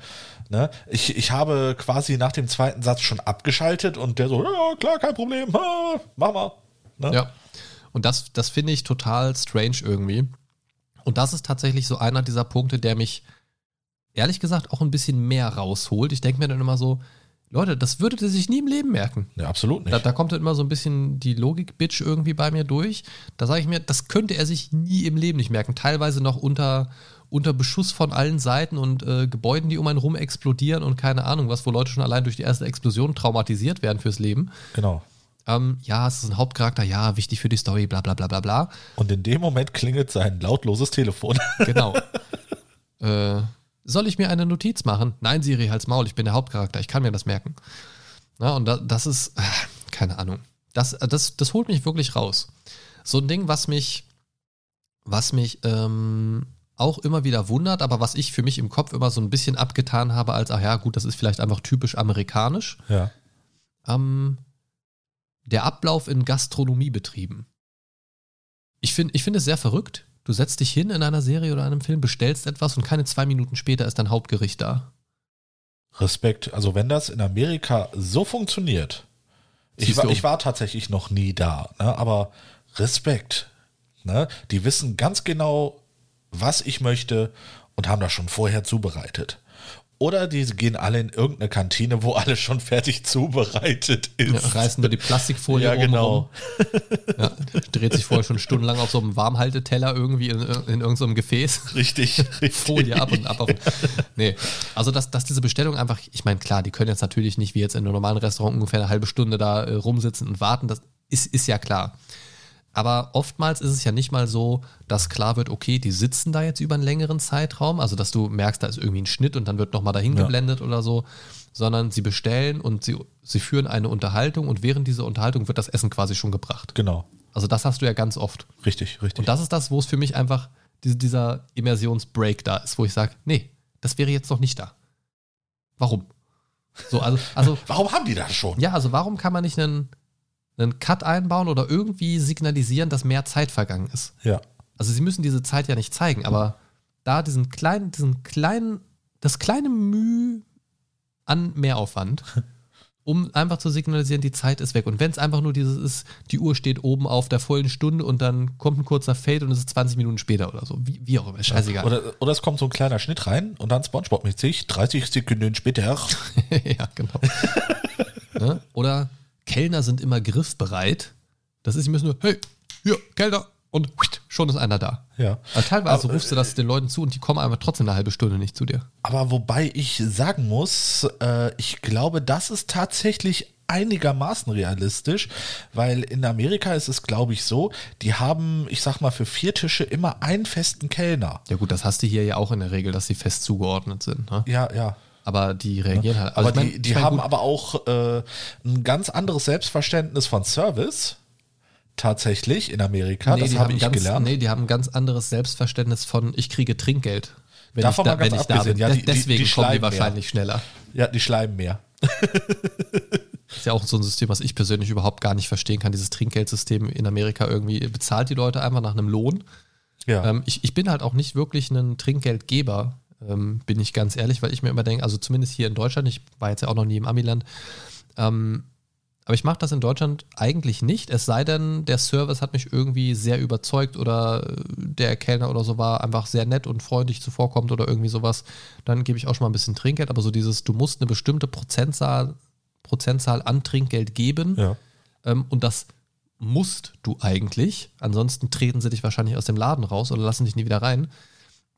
Ne? Ich, ich habe quasi nach dem zweiten Satz schon abgeschaltet und der so, ja, klar, kein Problem, ha, mach mal. Ne? Ja. Und das, das finde ich total strange irgendwie. Und das ist tatsächlich so einer dieser Punkte, der mich ehrlich gesagt auch ein bisschen mehr rausholt. Ich denke mir dann immer so, Leute, das würdet ihr sich nie im Leben merken. Ja, absolut nicht. Da, da kommt dann immer so ein bisschen die Logik-Bitch irgendwie bei mir durch. Da sage ich mir, das könnte er sich nie im Leben nicht merken. Teilweise noch unter, unter Beschuss von allen Seiten und äh, Gebäuden, die um einen rum explodieren und keine Ahnung was, wo Leute schon allein durch die erste Explosion traumatisiert werden fürs Leben. genau. Ähm, ja, es ist ein Hauptcharakter, ja, wichtig für die Story, bla bla bla bla bla. Und in dem Moment klingelt sein lautloses Telefon. Genau. äh, soll ich mir eine Notiz machen? Nein, Siri, halt's Maul, ich bin der Hauptcharakter, ich kann mir das merken. Na, und da, das ist, äh, keine Ahnung. Das, äh, das, das holt mich wirklich raus. So ein Ding, was mich, was mich ähm, auch immer wieder wundert, aber was ich für mich im Kopf immer so ein bisschen abgetan habe, als, ach ja, gut, das ist vielleicht einfach typisch amerikanisch. Ja. Ähm, der Ablauf in Gastronomiebetrieben. Ich finde ich find es sehr verrückt. Du setzt dich hin in einer Serie oder einem Film, bestellst etwas und keine zwei Minuten später ist dein Hauptgericht da. Respekt. Also wenn das in Amerika so funktioniert, ich war, ich war tatsächlich noch nie da, ne? aber Respekt. Ne? Die wissen ganz genau, was ich möchte und haben das schon vorher zubereitet. Oder die gehen alle in irgendeine Kantine, wo alles schon fertig zubereitet ist. Ja, reißen nur die Plastikfolie Ja, genau. rum. Ja, dreht sich vorher schon stundenlang auf so einem Warmhalteteller irgendwie in, in irgendeinem Gefäß. Richtig, richtig. Folie ab und ab. Auf, nee, also dass, dass diese Bestellung einfach, ich meine, klar, die können jetzt natürlich nicht wie jetzt in einem normalen Restaurant ungefähr eine halbe Stunde da äh, rumsitzen und warten, das ist, ist ja klar. Aber oftmals ist es ja nicht mal so, dass klar wird, okay, die sitzen da jetzt über einen längeren Zeitraum, also dass du merkst, da ist irgendwie ein Schnitt und dann wird nochmal dahin Ja. geblendet oder so, sondern sie bestellen und sie, sie führen eine Unterhaltung und während dieser Unterhaltung wird das Essen quasi schon gebracht. Genau. Also das hast du ja ganz oft. Richtig, richtig. Und das ist das, wo es für mich einfach diese, dieser Immersionsbreak da ist, wo ich sage, nee, das wäre jetzt noch nicht da. Warum? So, also, also Warum haben die das schon? ja, also warum kann man nicht einen, einen Cut einbauen oder irgendwie signalisieren, dass mehr Zeit vergangen ist? Ja. Also sie müssen diese Zeit ja nicht zeigen, aber da diesen kleinen, diesen kleinen, das kleine Mühe an Mehraufwand, um einfach zu signalisieren, die Zeit ist weg. Und wenn es einfach nur dieses ist, die Uhr steht oben auf der vollen Stunde und dann kommt ein kurzer Fade und es ist 20 Minuten später oder so. Wie, wie auch immer, scheißegal. Oder, oder es kommt so ein kleiner Schnitt rein und dann Spongebob-mäßig, 30 Sekunden später. ja, genau. ne? Oder Kellner sind immer griffbereit. Das ist, sie müssen nur, hey, hier, Kellner, und schon ist einer da. Ja. Aber teilweise Aber, rufst du das den Leuten zu und die kommen einfach trotzdem eine halbe Stunde nicht zu dir. Aber wobei ich sagen muss, äh, ich glaube, das ist tatsächlich einigermaßen realistisch, weil in Amerika ist es, glaube ich, so, die haben, ich sag mal, für vier Tische immer einen festen Kellner. Ja gut, das hast du hier ja auch in der Regel, dass sie fest zugeordnet sind. Ne? Ja, ja. Aber die reagieren halt. Aber ich mein- die, die ich mein, haben gut, aber auch äh, ein ganz anderes Selbstverständnis von Service. Tatsächlich in Amerika, nee, das habe haben ich ganz, gelernt. Nee, die haben ein ganz anderes Selbstverständnis von, ich kriege Trinkgeld. Wenn Davon ich da, mal ganz wenn ich da bin. ja, die- Deswegen die kommen die schleimen mehr. wahrscheinlich schneller. Ja, die schleimen mehr. ist ja auch so ein System, was ich persönlich überhaupt gar nicht verstehen kann. Dieses Trinkgeldsystem in Amerika irgendwie bezahlt die Leute einfach nach einem Lohn. Ja. Ähm, ich, ich bin halt auch nicht wirklich ein Trinkgeldgeber, ähm, bin ich ganz ehrlich, weil ich mir immer denke, also zumindest hier in Deutschland, ich war jetzt ja auch noch nie im Amiland, ähm, aber ich mache das in Deutschland eigentlich nicht, es sei denn, der Service hat mich irgendwie sehr überzeugt oder äh, der Kellner oder so war einfach sehr nett und freundlich zuvorkommt oder irgendwie sowas, dann gebe ich auch schon mal ein bisschen Trinkgeld, aber so dieses, du musst eine bestimmte Prozentzahl, Prozentzahl an Trinkgeld geben ja. ähm, und das musst du eigentlich. Ansonsten treten sie dich wahrscheinlich aus dem Laden raus oder lassen dich nie wieder rein.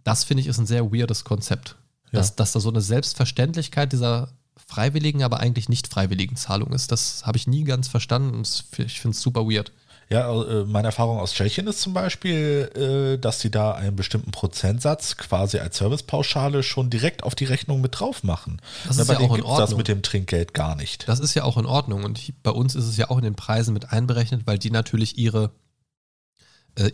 Das finde ich ist ein sehr weirdes Konzept. Dass, Ja. dass da so eine Selbstverständlichkeit dieser freiwilligen, aber eigentlich nicht freiwilligen Zahlung ist. Das habe ich nie ganz verstanden und ich finde es super weird. Ja, äh, meine Erfahrung aus Tschechien ist zum Beispiel, äh, dass sie da einen bestimmten Prozentsatz quasi als Servicepauschale schon direkt auf die Rechnung mit drauf machen. Das ist ja auch in gibt's das Ordnung. mit dem Trinkgeld gar nicht. Das ist ja auch in Ordnung und bei uns ist es ja auch in den Preisen mit einberechnet, weil die natürlich ihre,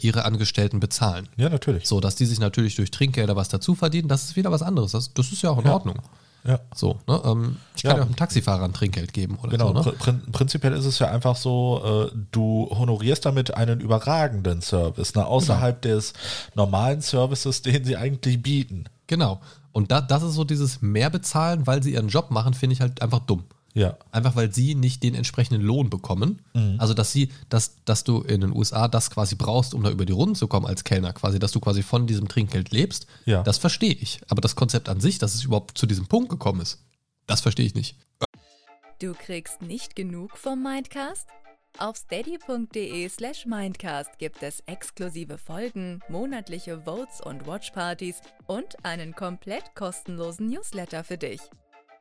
ihre Angestellten bezahlen. Ja, natürlich. So, dass die sich natürlich durch Trinkgelder was dazu verdienen, das ist wieder was anderes. Das, das ist ja auch in Ja. Ordnung. Ja. So, ne? ähm, ich kann Ja. ja auch einem Taxifahrer ein Trinkgeld geben oder Genau, so. Ne? pr prin prinzipiell ist es ja einfach so, äh, du honorierst damit einen überragenden Service, ne, außerhalb Genau. des normalen Services, den sie eigentlich bieten. Genau. Und da, das ist so dieses mehr bezahlen, weil sie ihren Job machen, finde ich halt einfach dumm. Ja, Einfach weil sie nicht den entsprechenden Lohn bekommen. Mhm. Also, dass sie, dass, dass du in den USA das quasi brauchst, um da über die Runden zu kommen als Kellner, quasi, dass du quasi von diesem Trinkgeld lebst, Ja. das verstehe ich. Aber das Konzept an sich, dass es überhaupt zu diesem Punkt gekommen ist, das verstehe ich nicht. Du kriegst nicht genug vom Mindcast? Auf steady.de slash Mindcast gibt es exklusive Folgen, monatliche Votes und Watchpartys und einen komplett kostenlosen Newsletter für dich.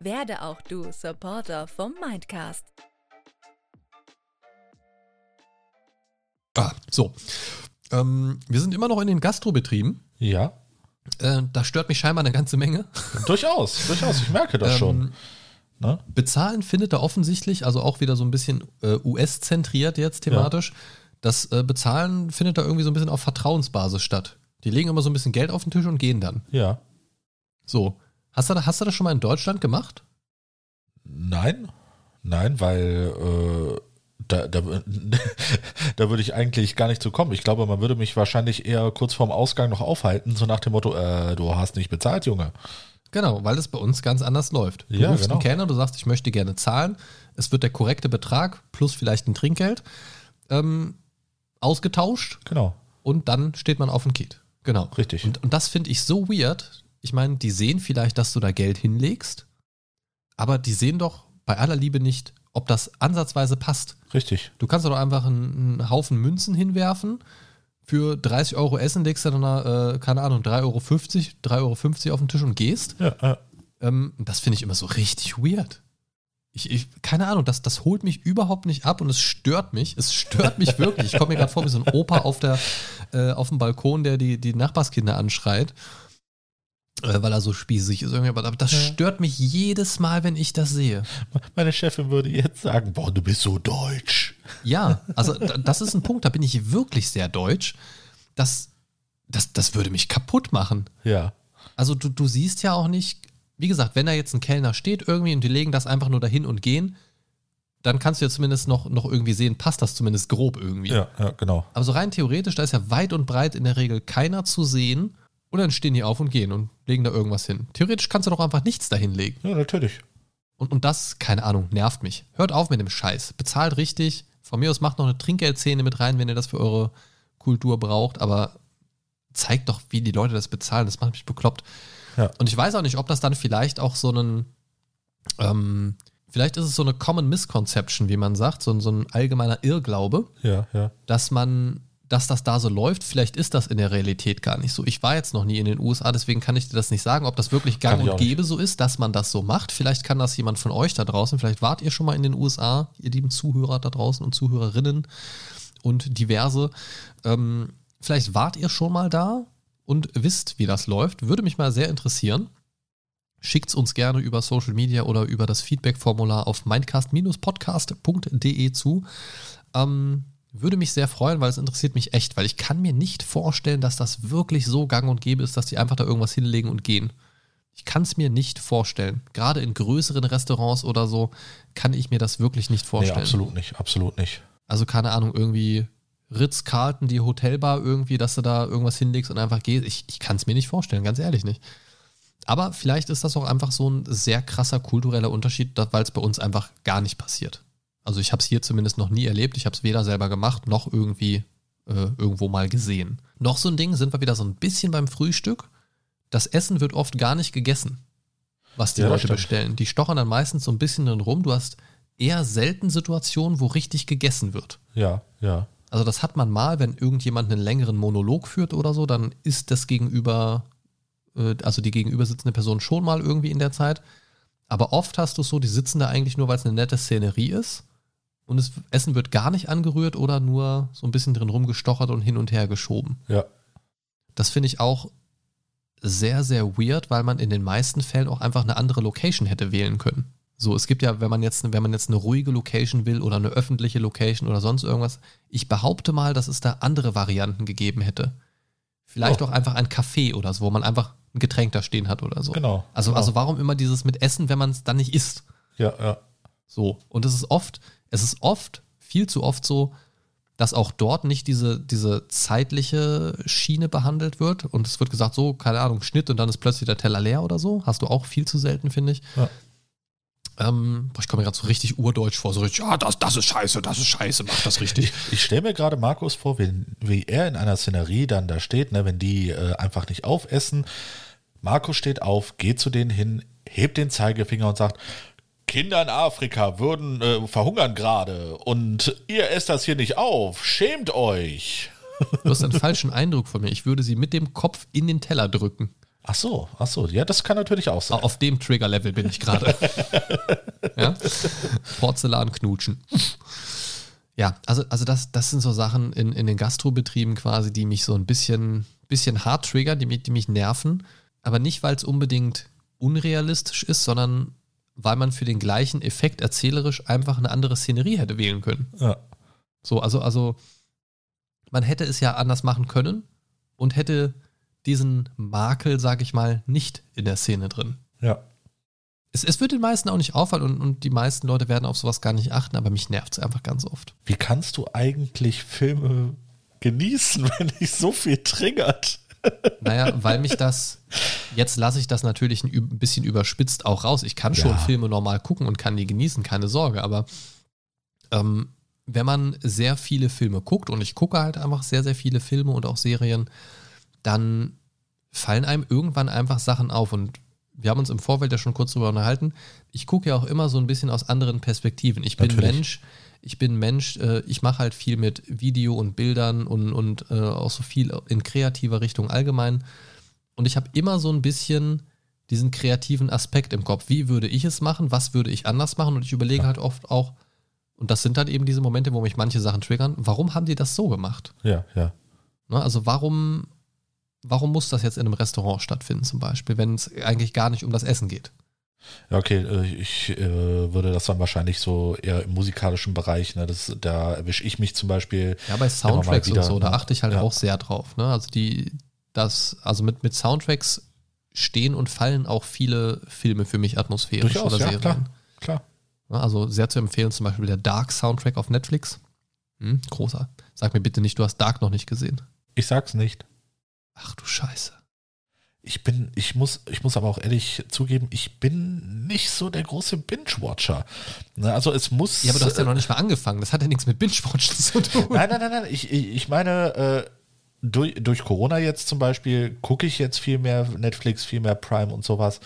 Werde auch du Supporter vom Mindcast. Ah, so. Ähm, wir sind immer noch in den Gastrobetrieben. ja, Äh, da stört mich scheinbar eine ganze Menge. durchaus, durchaus, ich merke das Ähm, schon. Ne? Bezahlen findet da offensichtlich, also auch wieder so ein bisschen äh, US-zentriert jetzt thematisch. Das äh, Bezahlen findet da irgendwie so ein bisschen auf Vertrauensbasis statt. Die legen immer so ein bisschen Geld auf den Tisch und gehen dann. Ja. So. Hast du, hast du das schon mal in Deutschland gemacht? Nein, nein, weil äh, da, da, da würde ich eigentlich gar nicht zu kommen. Ich glaube, man würde mich wahrscheinlich eher kurz vorm Ausgang noch aufhalten, so nach dem Motto, äh, du hast nicht bezahlt, Junge. Genau, weil das bei uns ganz anders läuft. Du Ja, rufst genau. einen Kellner, du sagst, ich möchte gerne zahlen. Es wird der korrekte Betrag plus vielleicht ein Trinkgeld ähm, ausgetauscht Genau, und dann steht man auf dem Kiet. Genau. richtig. Und, und das finde ich so weird. Ich meine, die sehen vielleicht, dass du da Geld hinlegst, aber die sehen doch bei aller Liebe nicht, ob das ansatzweise passt. richtig. Du kannst doch einfach einen, einen Haufen Münzen hinwerfen. Für 30 Euro Essen legst du dann, äh, keine Ahnung, 3,50 Euro, 3,50 Euro auf den Tisch und gehst. Ja, ja. Ähm, das finde ich immer so richtig weird. Ich, ich, keine Ahnung, das, das holt mich überhaupt nicht ab und es stört mich. Es stört mich wirklich. Ich komme mir gerade vor wie so ein Opa auf, der, äh, auf dem Balkon, der die, die Nachbarskinder anschreit, weil er so spießig ist. Irgendwie. Aber das stört mich jedes Mal, wenn ich das sehe. Meine Chefin würde jetzt sagen, boah, du bist so deutsch. Ja, also da- das ist ein Punkt, da bin ich wirklich sehr deutsch. Das, das, das würde mich kaputt machen. Ja, Also du, du siehst ja auch nicht, wie gesagt, wenn da jetzt ein Kellner steht irgendwie und die legen das einfach nur dahin und gehen, dann kannst du ja zumindest noch, noch irgendwie sehen, passt das zumindest grob irgendwie. ja, ja, genau. Aber so rein theoretisch, da ist ja weit und breit in der Regel keiner zu sehen und dann stehen die auf und gehen und legen da irgendwas hin. Theoretisch kannst du doch einfach nichts dahin legen. Ja, natürlich. Und, und das, keine Ahnung, nervt mich. Hört auf mit dem Scheiß. Bezahlt richtig. Von mir aus macht noch eine Trinkgeldszene mit rein, wenn ihr das für eure Kultur braucht, aber zeigt doch, wie die Leute das bezahlen. Das macht mich bekloppt. Ja. Und ich weiß auch nicht, ob das dann vielleicht auch so einen, ähm, vielleicht ist es so eine Common Misconception, wie man sagt, so, ein- so ein allgemeiner Irrglaube, Ja, ja. dass man, dass das da so läuft. Vielleicht ist das in der Realität gar nicht so. Ich war jetzt noch nie in den USA, deswegen kann ich dir das nicht sagen, ob das wirklich gang und gäbe so ist, dass man das so macht. Vielleicht kann das jemand von euch da draußen. Vielleicht wart ihr schon mal in den USA, ihr lieben Zuhörer da draußen und Zuhörerinnen und diverse. Ähm, vielleicht wart ihr schon mal da und wisst, wie das läuft. Würde mich mal sehr interessieren. Schickt es uns gerne über Social Media oder über das Feedback-Formular auf mindcast-podcast.de zu. Ähm, würde mich sehr freuen, weil es interessiert mich echt, weil ich kann mir nicht vorstellen, dass das wirklich so gang und gäbe ist, dass die einfach da irgendwas hinlegen und gehen. Ich kann es mir nicht vorstellen. Gerade in größeren Restaurants oder so kann ich mir das wirklich nicht Nee, vorstellen. absolut nicht, absolut nicht. Also keine Ahnung, irgendwie Ritz-Carlton, die Hotelbar irgendwie, dass du da irgendwas hinlegst und einfach gehst. Ich, ich kann es mir nicht vorstellen, ganz ehrlich nicht. Aber vielleicht ist das auch einfach so ein sehr krasser kultureller Unterschied, weil es bei uns einfach gar nicht passiert. Also ich habe es hier zumindest noch nie erlebt. Ich habe es weder selber gemacht, noch irgendwie äh, irgendwo mal gesehen. Noch so ein Ding, sind wir wieder so ein bisschen beim Frühstück. Das Essen wird oft gar nicht gegessen, was die Ja, Leute bestellen. Die stochern dann meistens so ein bisschen drin rum. Du hast eher selten Situationen, wo richtig gegessen wird. Ja, ja. Also das hat man mal, wenn irgendjemand einen längeren Monolog führt oder so, dann ist das gegenüber, äh, also die gegenüber sitzende Person schon mal irgendwie in der Zeit. Aber oft hast du es so, die sitzen da eigentlich nur, weil es eine nette Szenerie ist. Und das Essen wird gar nicht angerührt oder nur so ein bisschen drin rumgestochert und hin und her geschoben. Ja, Das finde ich auch sehr, sehr weird, weil man in den meisten Fällen auch einfach eine andere Location hätte wählen können. So, es gibt ja, wenn man jetzt, wenn man jetzt eine ruhige Location will oder eine öffentliche Location oder sonst irgendwas, ich behaupte mal, dass es da andere Varianten gegeben hätte. Vielleicht Oh. auch einfach ein Café oder so, wo man einfach ein Getränk da stehen hat oder so. genau. Also, genau. also warum immer dieses mit Essen, wenn man es dann nicht isst? Ja, ja. So. Und es ist oft, es ist oft, viel zu oft so, dass auch dort nicht diese, diese zeitliche Schiene behandelt wird. Und es wird gesagt, so, keine Ahnung, Schnitt und dann ist plötzlich der Teller leer oder so. Hast du auch viel zu selten, finde ich. Ja. Ähm, boah, ich komme mir gerade so richtig urdeutsch vor. So richtig, ja, das, das ist scheiße, das ist scheiße, mach das richtig. Ich stelle mir gerade Markus vor, wie, wie er in einer Szenerie dann da steht, ne, wenn die äh, einfach nicht aufessen. Markus steht auf, geht zu denen hin, hebt den Zeigefinger und sagt, Kinder in Afrika würden äh, verhungern gerade und ihr esst das hier nicht auf. Schämt euch. Du hast einen falschen Eindruck von mir. Ich würde sie mit dem Kopf in den Teller drücken. Ach so, ach so, ja, das kann natürlich auch sein. Auf dem Trigger-Level bin ich gerade. ja? Porzellan knutschen. Ja, also, also das, das sind so Sachen in, in den Gastrobetrieben quasi, die mich so ein bisschen, bisschen hart triggern, die mich, die mich nerven. Aber nicht, weil es unbedingt unrealistisch ist, sondern weil man für den gleichen Effekt erzählerisch einfach eine andere Szenerie hätte wählen können. Ja, So, also, also man hätte es ja anders machen können und hätte diesen Makel, sag ich mal, nicht in der Szene drin. Ja. Es, es wird den meisten auch nicht auffallen und, und die meisten Leute werden auf sowas gar nicht achten, aber mich nervt es einfach ganz oft. Wie kannst du eigentlich Filme genießen, wenn dich so viel triggert? Naja, weil mich das, jetzt lasse ich das natürlich ein, bisschen überspitzt auch raus. Ich kann schon Ja. Filme normal gucken und kann die genießen, keine Sorge, aber ähm, wenn man sehr viele Filme guckt, und ich gucke halt einfach sehr, sehr viele Filme und auch Serien, dann fallen einem irgendwann einfach Sachen auf und wir haben uns im Vorfeld ja schon kurz drüber unterhalten. Ich gucke ja auch immer so ein bisschen aus anderen Perspektiven. Ich bin Natürlich. Mensch, ich bin Mensch, äh, ich mache halt viel mit Video und Bildern und, und äh, auch so viel in kreativer Richtung allgemein. Und ich habe immer so ein bisschen diesen kreativen Aspekt im Kopf. Wie würde ich es machen? Was würde ich anders machen? Und ich überlege halt oft auch, und das sind halt eben diese Momente, wo mich manche Sachen triggern, warum haben die das so gemacht? Ja, ja. Ne? Also warum, warum muss das jetzt in einem Restaurant stattfinden zum Beispiel, wenn es eigentlich gar nicht um das Essen geht? Ja, okay, äh, ich äh, würde das dann wahrscheinlich so eher im musikalischen Bereich, ne, das, da erwische ich mich zum Beispiel. Ja, bei Soundtracks wieder, und so, da ne? achte ich halt Ja. auch sehr drauf. Ne? Also die, das, also mit, mit Soundtracks stehen und fallen auch viele Filme für mich atmosphärisch Durchaus, oder ja, Serien. klar, klar. Ne? Also sehr zu empfehlen, zum Beispiel der Dark Soundtrack auf Netflix. Hm, großer. Sag mir bitte nicht, du hast Dark noch nicht gesehen. Ich sag's nicht. Ach du Scheiße. Ich bin, ich muss, ich muss aber auch ehrlich zugeben, ich bin nicht so der große Binge-Watcher. Also es muss. Ja, aber du hast ja äh, noch nicht mal angefangen. Das hat ja nichts mit Binge-Watchen zu tun. Nein, nein, nein, nein. Ich, ich ich meine, äh, durch, durch Corona jetzt zum Beispiel gucke ich jetzt viel mehr Netflix, viel mehr Prime und sowas.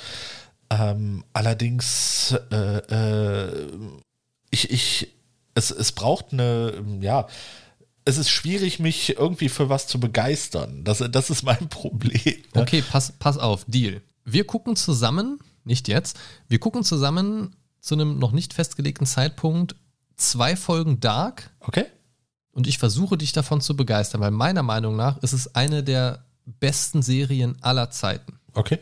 Ähm, allerdings, äh, äh, ich, ich, es, es braucht eine, ja, es ist schwierig, mich irgendwie für was zu begeistern. Das, das ist mein Problem. ne? Okay, pass, pass auf, Deal. Wir gucken zusammen, nicht jetzt, wir gucken zusammen zu einem noch nicht festgelegten Zeitpunkt zwei Folgen Dark Okay? und ich versuche dich davon zu begeistern, weil meiner Meinung nach ist es eine der besten Serien aller Zeiten. Okay.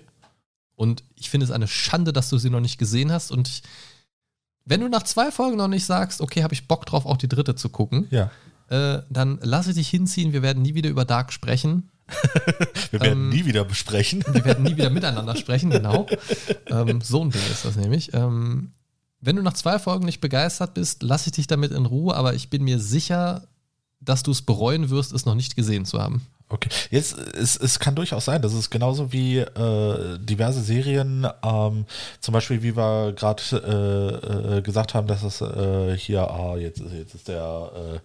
Und ich finde es eine Schande, dass du sie noch nicht gesehen hast. Und ich, wenn du nach zwei Folgen noch nicht sagst, okay, habe ich Bock drauf, auch die dritte zu gucken, Ja. Äh, dann lasse ich dich hinziehen. Wir werden nie wieder über Dark sprechen. Wir werden Ähm, nie wieder besprechen. Wir werden nie wieder miteinander sprechen, genau. Ähm, so ein Ding ist das nämlich. Ähm, wenn du nach zwei Folgen nicht begeistert bist, lasse ich dich damit in Ruhe, aber ich bin mir sicher, dass du es bereuen wirst, es noch nicht gesehen zu haben. Okay, jetzt es, es kann durchaus sein, das ist genauso wie äh, diverse Serien, ähm, zum Beispiel wie wir gerade äh, äh, gesagt haben, dass es äh, hier, ah, jetzt, ist- jetzt ist der äh,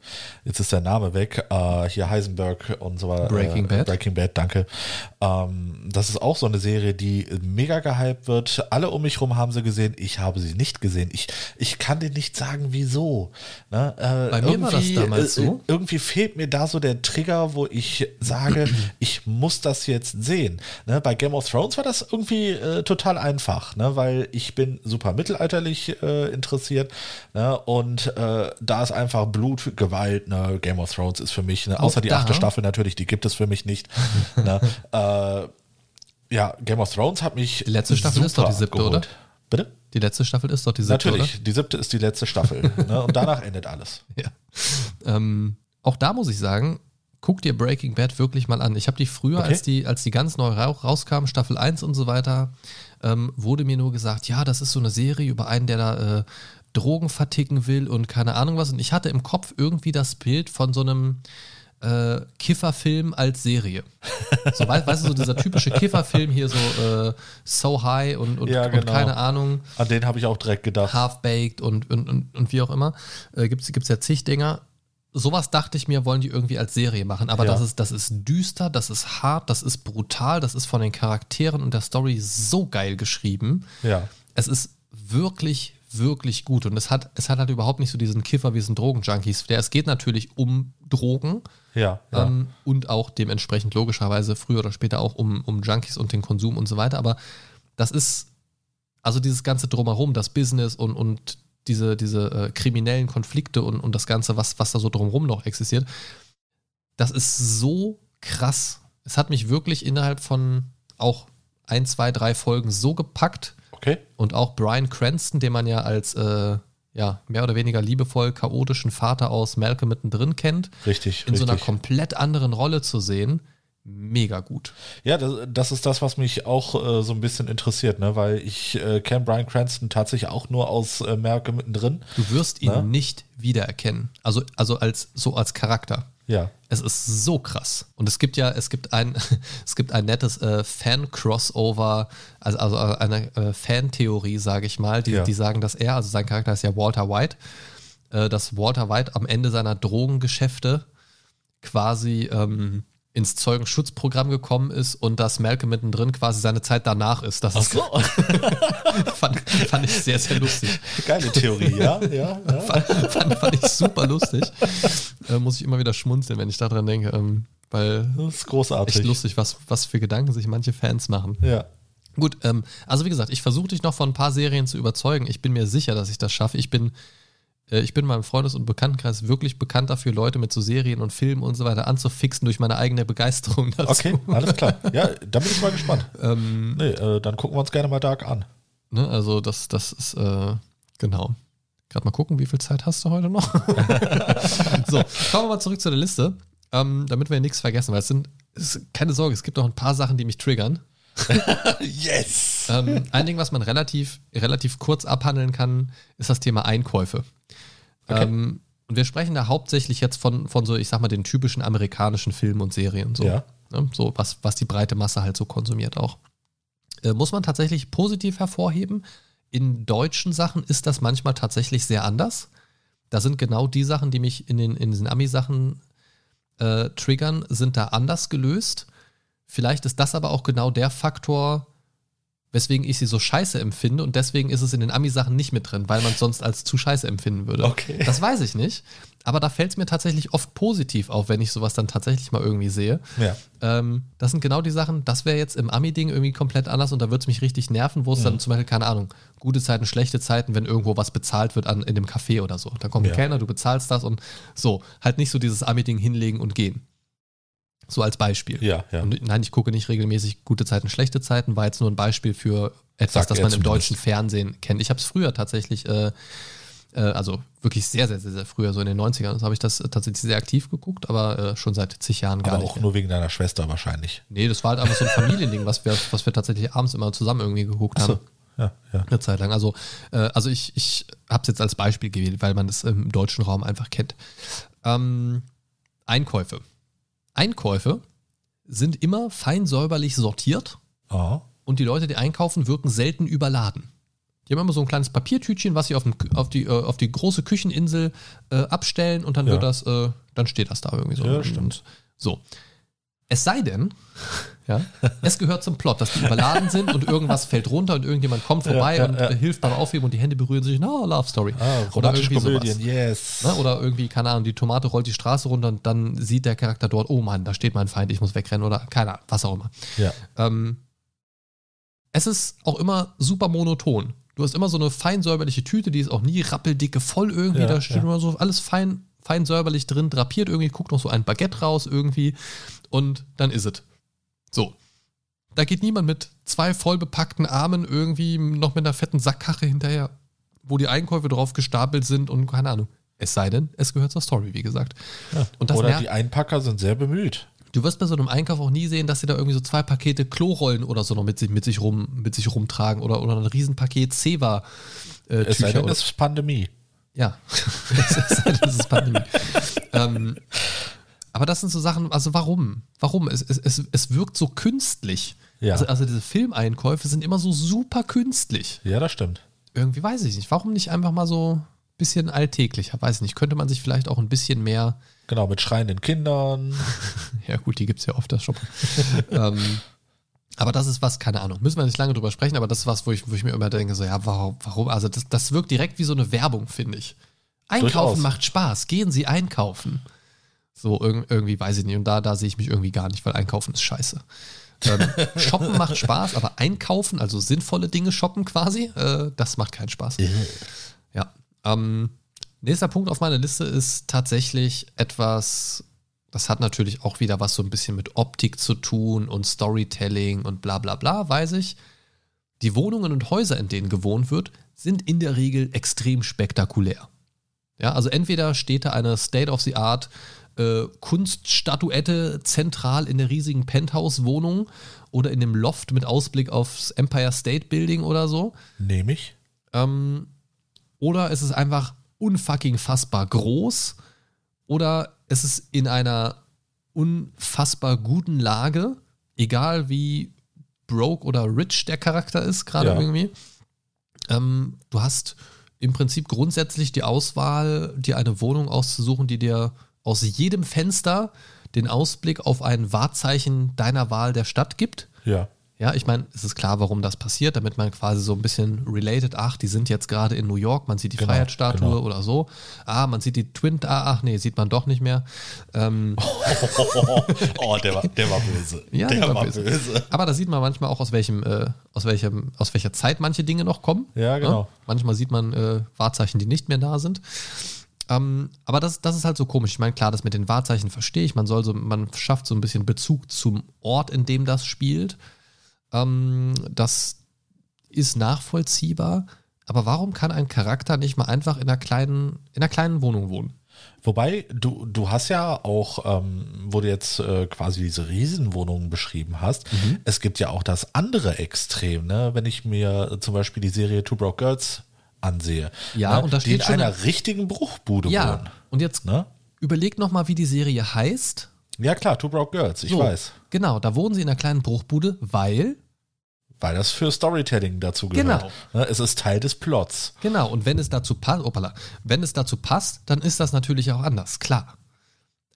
jetzt ist der Name weg, äh, hier Heisenberg und so weiter. Breaking äh, Bad. Breaking Bad, danke. Ähm, das ist auch so eine Serie, die mega gehypt wird. Alle um mich rum haben sie gesehen, ich habe sie nicht gesehen. Ich, ich kann dir nicht sagen, wieso. Ne? Äh, Bei mir war das irgendwie, damals so. irgendwie fehlt mir da so der Trigger, wo ich sage, ich muss das jetzt sehen. Ne, bei Game of Thrones war das irgendwie äh, total einfach, ne, weil ich bin super mittelalterlich äh, interessiert ne, und äh, da ist einfach Blut, Gewalt. Ne, Game of Thrones ist für mich, ne, außer die achte Staffel natürlich, die gibt es für mich nicht. ne, äh, ja, Game of Thrones hat mich. Die letzte Staffel ist doch die siebte, abgeholt. oder? Bitte? Die letzte Staffel ist doch die siebte, Natürlich, die siebte ist die letzte Staffel. ne, und danach endet alles. oder? Ja. Ähm, auch da muss ich sagen, guck dir Breaking Bad wirklich mal an. Ich habe die früher, Okay. als, die, als die ganz neu ra rauskam, Staffel 1 und so weiter, ähm, wurde mir nur gesagt, ja, das ist so eine Serie über einen, der da äh, Drogen verticken will und keine Ahnung was. Und ich hatte im Kopf irgendwie das Bild von so einem äh, Kifferfilm als Serie. So, weißt, weißt du, so dieser typische Kifferfilm hier so äh, So High und, und, Ja, und genau. keine Ahnung. An den habe ich auch direkt gedacht. Half-Baked und, und, und, und wie auch immer. Äh, Gibt es ja zig Dinger. Sowas dachte ich mir, wollen die irgendwie als Serie machen. Aber Ja. das, ist, das ist düster, das ist hart, das ist brutal, das ist von den Charakteren und der Story so geil geschrieben. Ja. Es ist wirklich, wirklich gut. Und es hat, es hat halt überhaupt nicht so diesen Kiffer wie es sind Drogenjunkies. Der, es geht natürlich um Drogen Ja, ja. ähm, und auch dementsprechend logischerweise früher oder später auch um, um Junkies und den Konsum und so weiter. Aber das ist, also dieses ganze Drumherum, das Business und, und diese, diese äh, kriminellen Konflikte und, und das Ganze, was, was da so drumherum noch existiert, das ist so krass. Es hat mich wirklich innerhalb von auch ein, zwei, drei Folgen so gepackt okay. und auch Brian Cranston, den man ja als äh, ja, mehr oder weniger liebevoll chaotischen Vater aus Malcolm mittendrin kennt, Richtig, in so einer richtig. komplett anderen Rolle zu sehen, mega gut. Ja, das, das ist das, was mich auch äh, so ein bisschen interessiert, ne? weil ich äh, kenne Brian Cranston tatsächlich auch nur aus äh, Merke mittendrin. Du wirst ihn Na? nicht wiedererkennen. Also, also als so als Charakter. Ja. Es ist so krass. Und es gibt ja, es gibt ein, es gibt ein nettes äh, Fan-Crossover, also, also eine äh, Fan-Theorie, sage ich mal, die, Ja. die sagen, dass er, also sein Charakter ist ja Walter White, äh, dass Walter White am Ende seiner Drogengeschäfte quasi ähm, ins Zeugenschutzprogramm gekommen ist und dass Malcolm mittendrin quasi seine Zeit danach ist. Das ist, fand, fand ich sehr, sehr lustig. Geile Theorie, ja, ja. ja. Fand, fand, fand ich super lustig. Äh, muss ich immer wieder schmunzeln, wenn ich daran denke, ähm, weil Das ist großartig. echt lustig, was, was für Gedanken sich manche Fans machen. Ja. Gut, ähm, also wie gesagt, ich versuche dich noch von ein paar Serien zu überzeugen. Ich bin mir sicher, dass ich das schaffe. Ich bin, ich bin in meinem Freundes- und Bekanntenkreis wirklich bekannt dafür, Leute mit so Serien und Filmen und so weiter anzufixen durch meine eigene Begeisterung dazu. Okay, alles klar. Ja, da bin ich mal gespannt. Ähm, Nee, äh, dann gucken wir uns gerne mal Dark an. ne, also das, das ist, äh, genau. Gerade mal gucken, wie viel Zeit hast du heute noch? so, kommen wir mal zurück zu der Liste, ähm, damit wir nichts vergessen, weil es sind, es, keine Sorge, es gibt noch ein paar Sachen, die mich triggern. Yes! Ähm, ein Ding, was man relativ, relativ kurz abhandeln kann, ist das Thema Einkäufe. Okay. Ähm, und wir sprechen da hauptsächlich jetzt von, von so, ich sag mal, den typischen amerikanischen Filmen und Serien. So, Ja. ne? so was, was die breite Masse halt so konsumiert auch. Äh, muss man tatsächlich positiv hervorheben. In deutschen Sachen ist das manchmal tatsächlich sehr anders. Da sind genau die Sachen, die mich in, den, in diesen Ami-Sachen äh, triggern, sind da anders gelöst. Vielleicht ist das aber auch genau der Faktor, weswegen ich sie so scheiße empfinde und deswegen ist es in den Ami-Sachen nicht mit drin, weil man es sonst als zu scheiße empfinden würde. Okay. Das weiß ich nicht. Aber da fällt es mir tatsächlich oft positiv auf, wenn ich sowas dann tatsächlich mal irgendwie sehe. Ja. Ähm, das sind genau die Sachen, das wäre jetzt im Ami-Ding irgendwie komplett anders und da würde es mich richtig nerven, wo es dann zum Beispiel, keine Ahnung, gute Zeiten, schlechte Zeiten, wenn irgendwo was bezahlt wird an, in dem Café oder so. Da kommt ein Ja. Kellner, du bezahlst das und so. Halt nicht so dieses Ami-Ding hinlegen und gehen. So als Beispiel. Ja, ja. Und nein, ich gucke nicht regelmäßig gute Zeiten, schlechte Zeiten, war jetzt nur ein Beispiel für etwas, Sagt das man im zumindest. deutschen Fernsehen kennt. Ich habe es früher tatsächlich, äh, äh, also wirklich sehr, sehr, sehr, sehr früher, so in den 90ern, habe ich das tatsächlich sehr aktiv geguckt, aber äh, schon seit zig Jahren gar Aber nicht. auch mehr. nur wegen deiner Schwester wahrscheinlich. Nee, das war halt einfach so ein Familiending, was wir, was wir tatsächlich abends immer zusammen irgendwie geguckt haben. Achso. Ja, ja. Eine Zeit lang. Also, äh, also ich, ich habe es jetzt als Beispiel gewählt, weil man das im deutschen Raum einfach kennt. Ähm, Einkäufe. Einkäufe sind immer fein säuberlich sortiert Oh. und die Leute, die einkaufen, wirken selten überladen. Die haben immer so ein kleines Papiertütchen, was sie auf, dem, auf, die, äh, auf die große Kücheninsel äh, abstellen und dann Ja. wird das, äh, dann steht das da irgendwie so. Ja, stimmt. so. Es sei denn, ja, es gehört zum Plot, dass die überladen sind und irgendwas fällt runter und irgendjemand kommt vorbei ja, und ja. äh, hilft beim Aufheben und die Hände berühren sich. Na, Love Story. Ah, oder irgendwie sowas. Komödien, yes. Ne? Oder irgendwie, keine Ahnung, die Tomate rollt die Straße runter und dann sieht der Charakter dort, oh Mann, da steht mein Feind, ich muss wegrennen oder keine Ahnung, was auch immer. Ja. Ähm, es ist auch immer super monoton. Du hast immer so eine fein säuberliche Tüte, die ist auch nie rappeldicke voll irgendwie. Ja, da steht ja. immer so alles fein, fein säuberlich drin, drapiert irgendwie, guckt noch so ein Baguette raus irgendwie und dann ist es. So. Da geht niemand mit zwei voll bepackten Armen irgendwie noch mit einer fetten Sackkarre hinterher, wo die Einkäufe drauf gestapelt sind und keine Ahnung. Es sei denn, es gehört zur Story, wie gesagt. ja. Und das Oder die Einpacker sind sehr bemüht. Du wirst bei so einem Einkauf auch nie sehen, dass sie da irgendwie so zwei Pakete Klorollen oder so noch mit sich, mit sich, rum, mit sich rumtragen oder, oder ein Riesenpaket Zewa. Äh, Es sei denn, es ist Pandemie. ja, es sei denn, das ist Pandemie. ähm, aber das sind so Sachen, also warum? Warum? Es, es, es, es wirkt so künstlich. Ja. Also, also diese Filmeinkäufe sind immer so super künstlich. Ja, das stimmt. Irgendwie weiß ich nicht. Warum nicht einfach mal so ein bisschen alltäglicher? Weiß ich nicht. Könnte man sich vielleicht auch ein bisschen mehr Genau, mit schreienden Kindern. Ja, gut, die gibt es ja oft, das schon. ähm, aber das ist was, keine Ahnung, müssen wir nicht lange drüber sprechen, aber das ist was, wo ich, wo ich mir immer denke, so, ja, warum, warum? Also, das, das wirkt direkt wie so eine Werbung, finde ich. Einkaufen Durchaus. macht Spaß, gehen Sie einkaufen. So, irg irgendwie, weiß ich nicht, und da, da sehe ich mich irgendwie gar nicht, weil Einkaufen ist scheiße. Ähm, shoppen macht Spaß, aber einkaufen, also sinnvolle Dinge shoppen quasi, äh, das macht keinen Spaß. Ja. Ähm, nächster Punkt auf meiner Liste ist tatsächlich etwas, das hat natürlich auch wieder was so ein bisschen mit Optik zu tun und Storytelling und bla bla bla, weiß ich. Die Wohnungen und Häuser, in denen gewohnt wird, sind in der Regel extrem spektakulär. Ja, also entweder steht da eine State-of-the-Art äh, Kunststatuette zentral in der riesigen Penthouse-Wohnung oder in dem Loft mit Ausblick aufs Empire State Building oder so. Nehme ich. Ähm, oder es ist einfach unfucking fassbar groß. Oder es ist in einer unfassbar guten Lage, egal wie broke oder rich der Charakter ist, gerade Ja. irgendwie. Ähm, du hast im Prinzip grundsätzlich die Auswahl, dir eine Wohnung auszusuchen, die dir aus jedem Fenster den Ausblick auf ein Wahrzeichen deiner Wahl der Stadt gibt. Ja. Ja, ich meine, es ist klar, warum das passiert, damit man quasi so ein bisschen related, ach, die sind jetzt gerade in New York, man sieht die Genau, Freiheitsstatue genau. oder so. Ah, man sieht die Twin, ah, ach nee, sieht man doch nicht mehr. Ähm, oh, der war, der war böse. ja, der, der war böse. Aber da sieht man manchmal auch, aus welchem, äh, aus welchem, aus welcher Zeit manche Dinge noch kommen. Ja, genau. Ne? Manchmal sieht man äh, Wahrzeichen, die nicht mehr da sind. Ähm, aber das, das ist halt so komisch. Ich meine, klar, das mit den Wahrzeichen verstehe ich. Man soll so, man schafft so ein bisschen Bezug zum Ort, in dem das spielt. Ähm, das ist nachvollziehbar. Aber warum kann ein Charakter nicht mal einfach in einer kleinen, in einer kleinen Wohnung wohnen? Wobei, du, du hast ja auch, ähm, wo du jetzt äh, quasi diese Riesenwohnungen beschrieben hast, Mhm. es gibt ja auch das andere Extrem, ne? wenn ich mir zum Beispiel die Serie Two Broke Girls ansehe. Ja, ne? und da die in steht schon einer richtigen Bruchbude Ja, wohnen. und jetzt Ne? überleg noch mal, wie die Serie heißt. Ja klar, Two Broke Girls, ich So, weiß. Genau, da wohnen sie in einer kleinen Bruchbude, weil Weil das für Storytelling dazu gehört. Genau. Ne? Es ist Teil des Plots. Genau, und wenn es dazu passt, wenn es dazu passt, dann ist das natürlich auch anders, klar.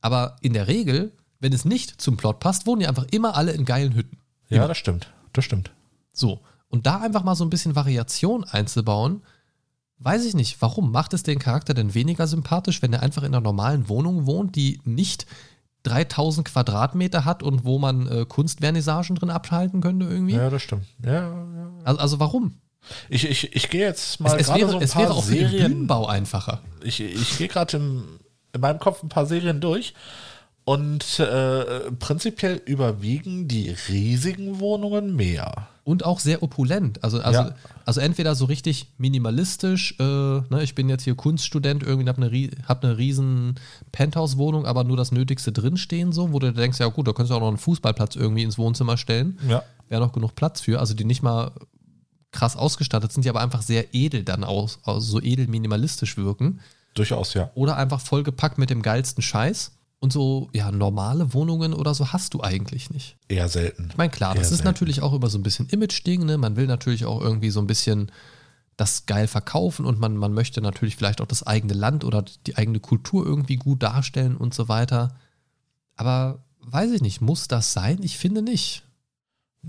Aber in der Regel, wenn es nicht zum Plot passt, wohnen die einfach immer alle in geilen Hütten. Ja, das stimmt. Das stimmt. So. Und da einfach mal so ein bisschen Variation einzubauen, weiß ich nicht, warum macht es den Charakter denn weniger sympathisch, wenn er einfach in einer normalen Wohnung wohnt, die nicht 3000 Quadratmeter hat und wo man äh, Kunstvernissagen drin abhalten könnte irgendwie? Ja, das stimmt. Ja, ja. Also, also warum? Ich, ich, ich gehe jetzt Es, mal es, gerade wäre, so ein es paar wäre auch für den Serien. Bühnenbau einfacher. Ich, ich gehe gerade in meinem Kopf ein paar Serien durch und äh, prinzipiell überwiegen die riesigen Wohnungen mehr. Und auch sehr opulent. Also, also, Ja. also entweder so richtig minimalistisch, äh, ne, ich bin jetzt hier Kunststudent, irgendwie habe eine, hab eine riesen Penthouse-Wohnung, aber nur das Nötigste drinstehen, so, wo du denkst, ja gut, da könntest du auch noch einen Fußballplatz irgendwie ins Wohnzimmer stellen. Ja. Wäre noch genug Platz für. Also die nicht mal krass ausgestattet sind, die aber einfach sehr edel dann aus, also so edel minimalistisch wirken. Durchaus, ja. Oder einfach vollgepackt mit dem geilsten Scheiß. Und so, ja, normale Wohnungen oder so hast du eigentlich nicht. Eher selten. Ich meine, klar, Eher das ist selten. natürlich auch über so ein bisschen Image-Ding, ne? Man will natürlich auch irgendwie so ein bisschen das geil verkaufen und man, man möchte natürlich vielleicht auch das eigene Land oder die eigene Kultur irgendwie gut darstellen und so weiter. Aber weiß ich nicht, muss das sein? Ich finde nicht.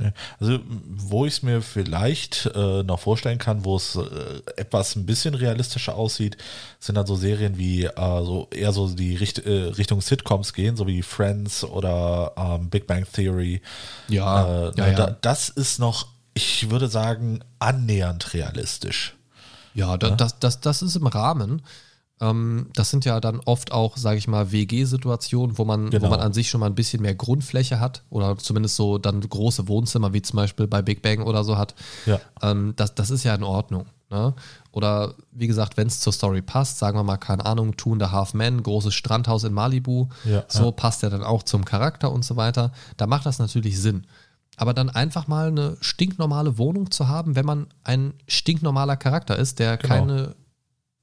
Ja, Also, wo ich es mir vielleicht äh, noch vorstellen kann, wo es äh, etwas ein bisschen realistischer aussieht, sind dann so Serien wie äh, so eher so die Richt äh, Richtung Sitcoms gehen, so wie Friends oder ähm, Big Bang Theory. Ja, äh, ja, ja. Da, das ist noch, ich würde sagen, annähernd realistisch. Ja, da, das, das, das ist im Rahmen. Ähm, das sind ja dann oft auch, sage ich mal, WG-Situationen, wo man, wo Genau. man an sich schon mal ein bisschen mehr Grundfläche hat oder zumindest so dann große Wohnzimmer, wie zum Beispiel bei Big Bang oder so hat. Ja. Ähm, das, das ist ja in Ordnung. Ne? Oder wie gesagt, wenn es zur Story passt, sagen wir mal, keine Ahnung, Two and a Half Men, großes Strandhaus in Malibu, Ja, so ja. passt ja dann auch zum Charakter und so weiter. Da macht das natürlich Sinn. Aber dann einfach mal eine stinknormale Wohnung zu haben, wenn man ein stinknormaler Charakter ist, der Genau. keine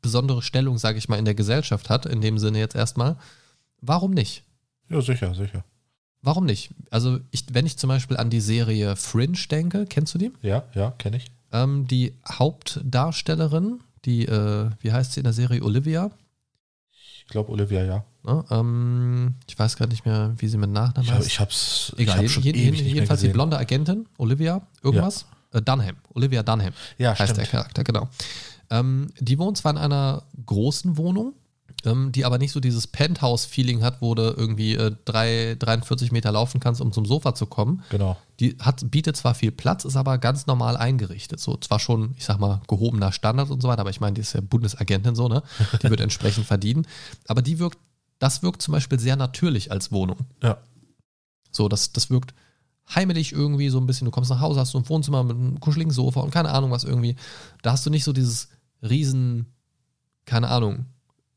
besondere Stellung, sage ich mal, in der Gesellschaft hat, in dem Sinne jetzt erstmal, warum nicht? Ja, sicher, sicher. Warum nicht? Also, ich, wenn ich zum Beispiel an die Serie Fringe denke, kennst du die? Ja, ja, kenne ich. Ähm, die Hauptdarstellerin, die, äh, wie heißt sie in der Serie? Olivia. Ich glaube, Olivia, ja. Ne? Ähm, ich weiß gerade nicht mehr, wie sie mit Nachnamen heißt. ich hab's Egal, ich hab jeden- mehr jedenfalls die blonde Agentin, Olivia, irgendwas. Äh, Dunham, Olivia Dunham Ja, heißt der stimmt. Charakter, genau. Ähm, die wohnt zwar in einer großen Wohnung, ähm, die aber nicht so dieses Penthouse-Feeling hat, wo du irgendwie äh, drei, 43 Meter laufen kannst, um zum Sofa zu kommen. Genau. Die hat, bietet zwar viel Platz, ist aber ganz normal eingerichtet. So, zwar schon, ich sag mal, gehobener Standard und so weiter, aber ich meine, die ist ja Bundesagentin so, ne? Die wird entsprechend verdienen. Aber die wirkt, das wirkt zum Beispiel sehr natürlich als Wohnung. Ja. So, das, das wirkt heimelig irgendwie so ein bisschen. Du kommst nach Hause, hast so ein Wohnzimmer mit einem kuscheligen Sofa und keine Ahnung was irgendwie. Da hast du nicht so dieses riesen, keine Ahnung,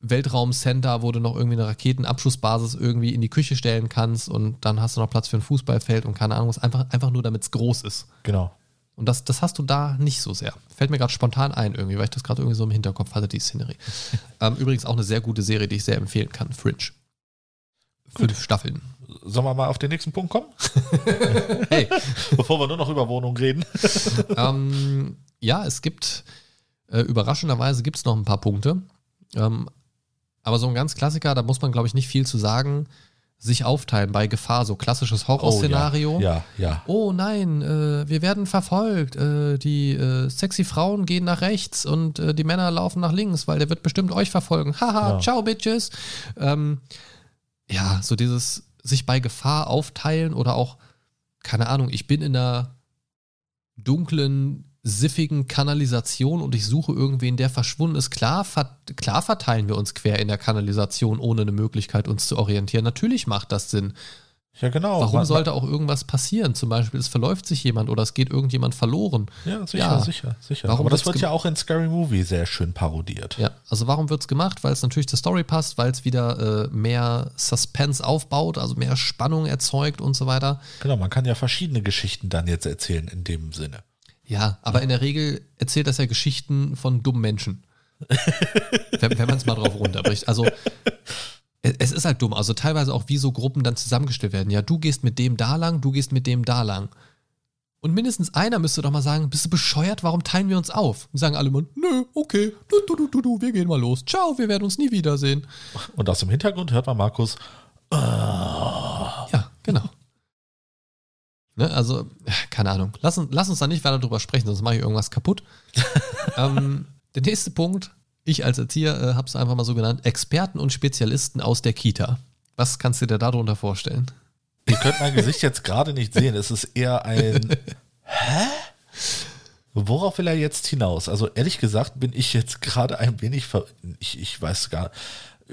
Weltraumcenter, wo du noch irgendwie eine Raketenabschussbasis irgendwie in die Küche stellen kannst und dann hast du noch Platz für ein Fußballfeld und keine Ahnung was, einfach, einfach nur damit es groß ist. Genau. Und das, das hast du da nicht so sehr. Fällt mir gerade spontan ein irgendwie, weil ich das gerade irgendwie so im Hinterkopf hatte, die Szenerie. ähm, übrigens auch eine sehr gute Serie, die ich sehr empfehlen kann, Fringe. Fünf Staffeln. Sollen wir mal auf den nächsten Punkt kommen? Hey, Bevor wir nur noch über Wohnungen reden. ähm, ja, es gibt, äh, überraschenderweise gibt es noch ein paar Punkte. Ähm, aber so ein ganz Klassiker, da muss man, glaube ich, nicht viel zu sagen, sich aufteilen bei Gefahr, so klassisches Horrorszenario. Oh, ja, ja, ja. Oh nein, äh, wir werden verfolgt. Äh, die äh, sexy Frauen gehen nach rechts und äh, die Männer laufen nach links, weil der wird bestimmt euch verfolgen. Haha, Ja. ciao, Bitches. Ähm, ja, so dieses sich bei Gefahr aufteilen oder auch, keine Ahnung, ich bin in einer dunklen, siffigen Kanalisation und ich suche irgendwen, der verschwunden ist. Klar, ver klar verteilen wir uns quer in der Kanalisation, ohne eine Möglichkeit, uns zu orientieren. Natürlich macht das Sinn. Ja, genau. Warum Man- sollte auch irgendwas passieren? Zum Beispiel, es verläuft sich jemand oder es geht irgendjemand verloren. Ja, sicher, Ja. sicher, sicher. Warum Aber das wird ja auch in Scary Movie sehr schön parodiert. Ja, also warum wird es gemacht? Weil es natürlich zur Story passt, weil es wieder äh, mehr Suspense aufbaut, also mehr Spannung erzeugt und so weiter. Genau, man kann ja verschiedene Geschichten dann jetzt erzählen in dem Sinne. Ja, aber in der Regel erzählt das ja Geschichten von dummen Menschen. wenn wenn man es mal drauf runterbricht. Also es ist halt dumm. Also teilweise auch wie so Gruppen dann zusammengestellt werden. Ja, du gehst mit dem da lang, du gehst mit dem da lang. Und mindestens einer müsste doch mal sagen, bist du bescheuert, warum teilen wir uns auf? Und sagen alle mal, nö, okay, du, du, du, du, du, wir gehen mal los. Ciao, wir werden uns nie wiedersehen. Und aus dem Hintergrund hört man Markus. Ja, genau. Ne, also, keine Ahnung. Lass, uns- lass uns da nicht weiter drüber sprechen, sonst mache ich irgendwas kaputt. ähm, der nächste Punkt, ich als Erzieher äh, habe es einfach mal so genannt, Experten und Spezialisten aus der Kita. Was kannst du dir darunter vorstellen? Ihr könnt mein Gesicht jetzt gerade nicht sehen. Es ist eher ein. Hä? Worauf will er jetzt hinaus? Also ehrlich gesagt bin ich jetzt gerade ein wenig ver ich, ich weiß gar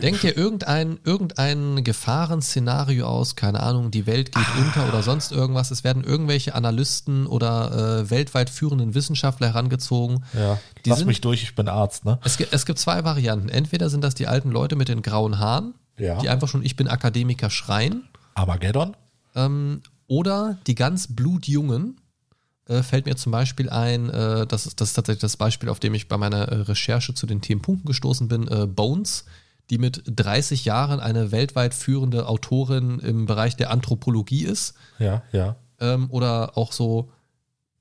Denk dir irgendein, irgendein Gefahrenszenario aus, keine Ahnung, die Welt geht unter oder sonst irgendwas. Es werden irgendwelche Analysten oder äh, weltweit führenden Wissenschaftler herangezogen. Ja, Die lass sind- mich durch, ich bin Arzt, ne? Es gibt, es gibt zwei Varianten. Entweder sind das die alten Leute mit den grauen Haaren, Ja. die einfach schon Ich bin Akademiker schreien. Armageddon? Ähm, oder die ganz blutjungen, äh, fällt mir zum Beispiel ein, äh, das, ist, das ist tatsächlich das Beispiel, auf dem ich bei meiner äh, Recherche zu den Themenpunkten gestoßen bin, Bones, die mit 30 Jahren eine weltweit führende Autorin im Bereich der Anthropologie ist. Ja, ja. Ähm, oder auch so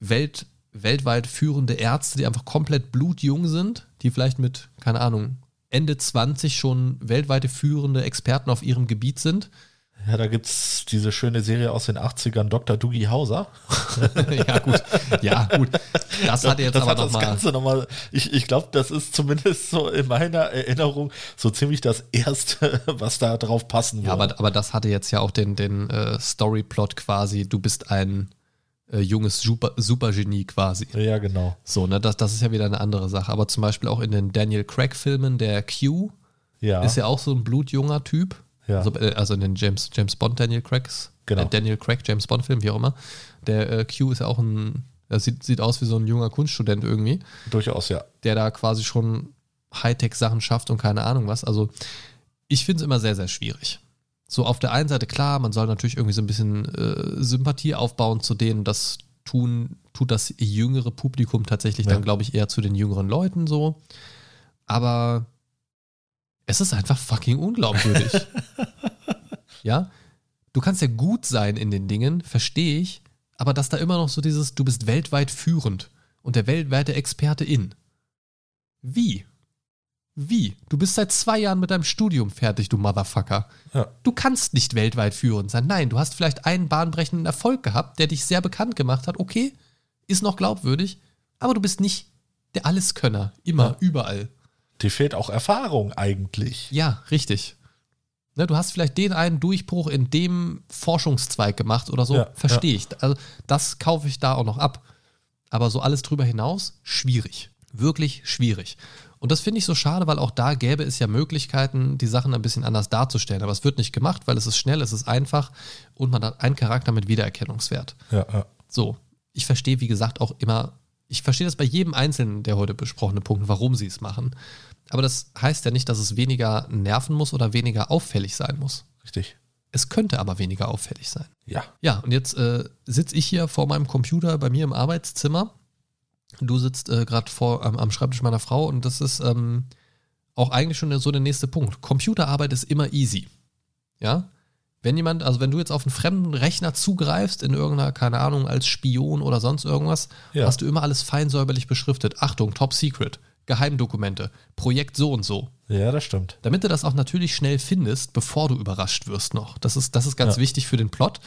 Welt, weltweit führende Ärzte, die einfach komplett blutjung sind, die vielleicht mit, keine Ahnung, Ende 20 schon weltweite führende Experten auf ihrem Gebiet sind. Ja, da gibt's diese schöne Serie aus den 80ern, Dr. Doogie Hauser. ja, gut, ja gut. Das hat jetzt das aber hat das nochmal. Ganze nochmal, ich, ich glaube, das ist zumindest so in meiner Erinnerung so ziemlich das Erste, was da drauf passen würde. Ja, aber, aber das hatte jetzt ja auch den, den äh, Storyplot quasi. Du bist ein äh, junges Super, Supergenie quasi. ja, genau. So, ne, das, das ist ja wieder eine andere Sache. Aber zum Beispiel auch in den Daniel Craig-Filmen, der Q Ja, ist ja auch so ein blutjunger Typ. Ja. Also, äh, also in den James, James Bond Daniel Craigs. Genau. Äh, Daniel Craig, James Bond Film, wie auch immer. Der äh, Q ist ja auch ein, er sieht, sieht aus wie so ein junger Kunststudent irgendwie, durchaus, ja. der da quasi schon Hightech-Sachen schafft und keine Ahnung was. Also ich finde es immer sehr, sehr schwierig. So auf der einen Seite klar, man soll natürlich irgendwie so ein bisschen äh, Sympathie aufbauen zu denen, das tun, tut das jüngere Publikum tatsächlich Ja. dann, glaube ich, eher zu den jüngeren Leuten so. Aber es ist einfach fucking unglaubwürdig. ja, du kannst ja gut sein in den Dingen, verstehe ich, aber dass da immer noch so dieses, du bist weltweit führend und der weltweite Experte in. Wie? Wie? Du bist seit zwei Jahren mit deinem Studium fertig, du Motherfucker. Ja. Du kannst nicht weltweit führend sein. Nein, du hast vielleicht einen bahnbrechenden Erfolg gehabt, der dich sehr bekannt gemacht hat. Okay, ist noch glaubwürdig, aber du bist nicht der Alleskönner. Immer, Ja. überall. Dir fehlt auch Erfahrung eigentlich. Ja, richtig. Ne, du hast vielleicht den einen Durchbruch in dem Forschungszweig gemacht oder so. Ja, Verstehe ich. Also, das kaufe ich da auch noch ab. Aber so alles drüber hinaus, schwierig. Wirklich schwierig. Und das finde ich so schade, weil auch da gäbe es ja Möglichkeiten, die Sachen ein bisschen anders darzustellen. Aber es wird nicht gemacht, weil es ist schnell, es ist einfach und man hat einen Charakter mit Wiedererkennungswert. Ja, ja. So, ich verstehe, wie gesagt, auch immer, ich verstehe das bei jedem einzelnen der heute besprochenen Punkte, warum sie es machen. Aber das heißt ja nicht, dass es weniger nerven muss oder weniger auffällig sein muss. Richtig. Es könnte aber weniger auffällig sein. Ja. Ja, und jetzt äh, sitze ich hier vor meinem Computer bei mir im Arbeitszimmer. Du sitzt äh, gerade vor am, am Schreibtisch meiner Frau und das ist ähm, auch eigentlich schon so der nächste Punkt. Computerarbeit ist immer easy. Ja. Wenn jemand, also wenn du jetzt auf einen fremden Rechner zugreifst, in irgendeiner, keine Ahnung, als Spion oder sonst irgendwas, Ja. hast du immer alles fein säuberlich beschriftet. Achtung, Top Secret, Geheimdokumente, Projekt so und so. Ja, das stimmt. Damit du das auch natürlich schnell findest, bevor du überrascht wirst noch. Das ist, das ist ganz Ja. wichtig für den Plot.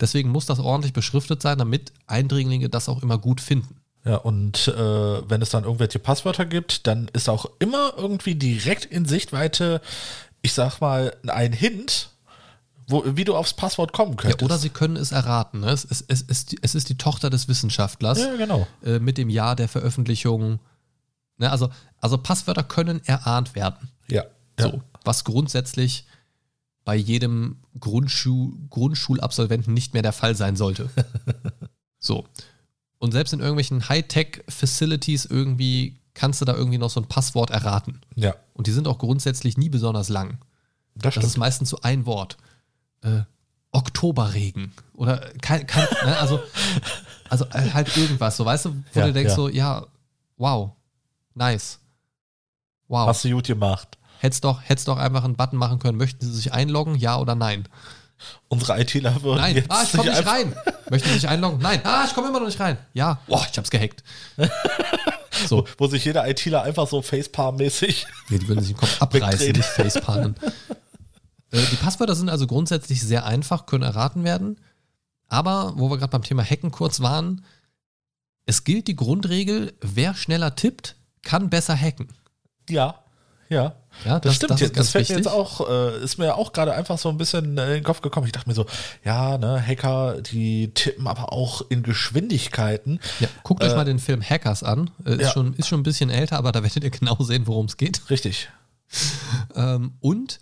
Deswegen muss das ordentlich beschriftet sein, damit Eindringlinge das auch immer gut finden. Ja, und äh, wenn es dann irgendwelche Passwörter gibt, dann ist auch immer irgendwie direkt in Sichtweite, ich sag mal, ein Hint, wo, wie du aufs Passwort kommen Ja, könntest. oder sie können es erraten. Ne? Es, es, es, ist, die- es ist die Tochter des Wissenschaftlers ja, genau. äh, mit dem Jahr der Veröffentlichung. Ne? Also, also Passwörter können erahnt werden. Ja. ja. So, was grundsätzlich bei jedem Grundschu Grundschulabsolventen nicht mehr der Fall sein sollte. so. Und selbst in irgendwelchen Hightech-Facilities irgendwie kannst du da irgendwie noch so ein Passwort erraten. Ja, Und die sind auch grundsätzlich nie besonders lang. das Das ist meistens so ein Wort. Äh, Oktoberregen. Oder kein, kein ne, also, also äh, halt irgendwas, so weißt du, wo Ja, du denkst ja. so, ja, wow, nice. Wow. Hast du gut gemacht. Hättest doch, hättest doch einfach einen Button machen können. Möchten Sie sich einloggen? Ja oder nein? Unsere ITler würden Nein. jetzt Ah, ich komme nicht rein. Möchten Sie sich einloggen? Nein. Ah, ich komme immer noch nicht rein. Ja. Boah, ich hab's gehackt. So. Wo sich jeder ITler einfach so Facepalm-mäßig. Nee, die würden sich den Kopf abreißen, Wegdrehen. nicht facepalmen. äh, die Passwörter sind also grundsätzlich sehr einfach, können erraten werden. Aber, wo wir gerade beim Thema Hacken kurz waren, es gilt die Grundregel, wer schneller tippt, kann besser hacken. Ja, ja. Ja, Das, stimmt das jetzt. ist Das fällt mir jetzt auch, äh, ist mir auch gerade einfach so ein bisschen äh, in den Kopf gekommen. Ich dachte mir so, ja, ne, Hacker, die tippen aber auch in Geschwindigkeiten. Ja, guckt euch Äh, mal den Film Hackers an. Äh, Ist, ja. schon, ist schon ein bisschen älter, aber da werdet ihr genau sehen, worum es geht. Richtig. Ähm, und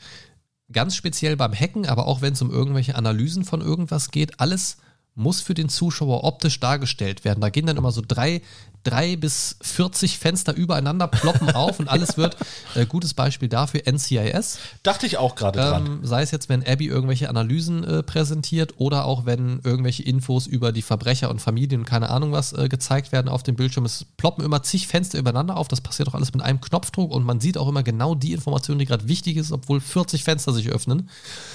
ganz speziell beim Hacken, aber auch wenn es um irgendwelche Analysen von irgendwas geht, alles muss für den Zuschauer optisch dargestellt werden. Da gehen dann immer so drei, drei bis 40 Fenster übereinander, ploppen auf und alles wird, äh, gutes Beispiel dafür, NCIS. Dachte ich auch gerade dran. Ähm, sei es jetzt, wenn Abby irgendwelche Analysen äh, präsentiert oder auch wenn irgendwelche Infos über die Verbrecher und Familien und keine Ahnung was äh, gezeigt werden auf dem Bildschirm. Es ploppen immer zig Fenster übereinander auf. Das passiert auch alles mit einem Knopfdruck und man sieht auch immer genau die Information, die gerade wichtig ist, obwohl 40 Fenster sich öffnen.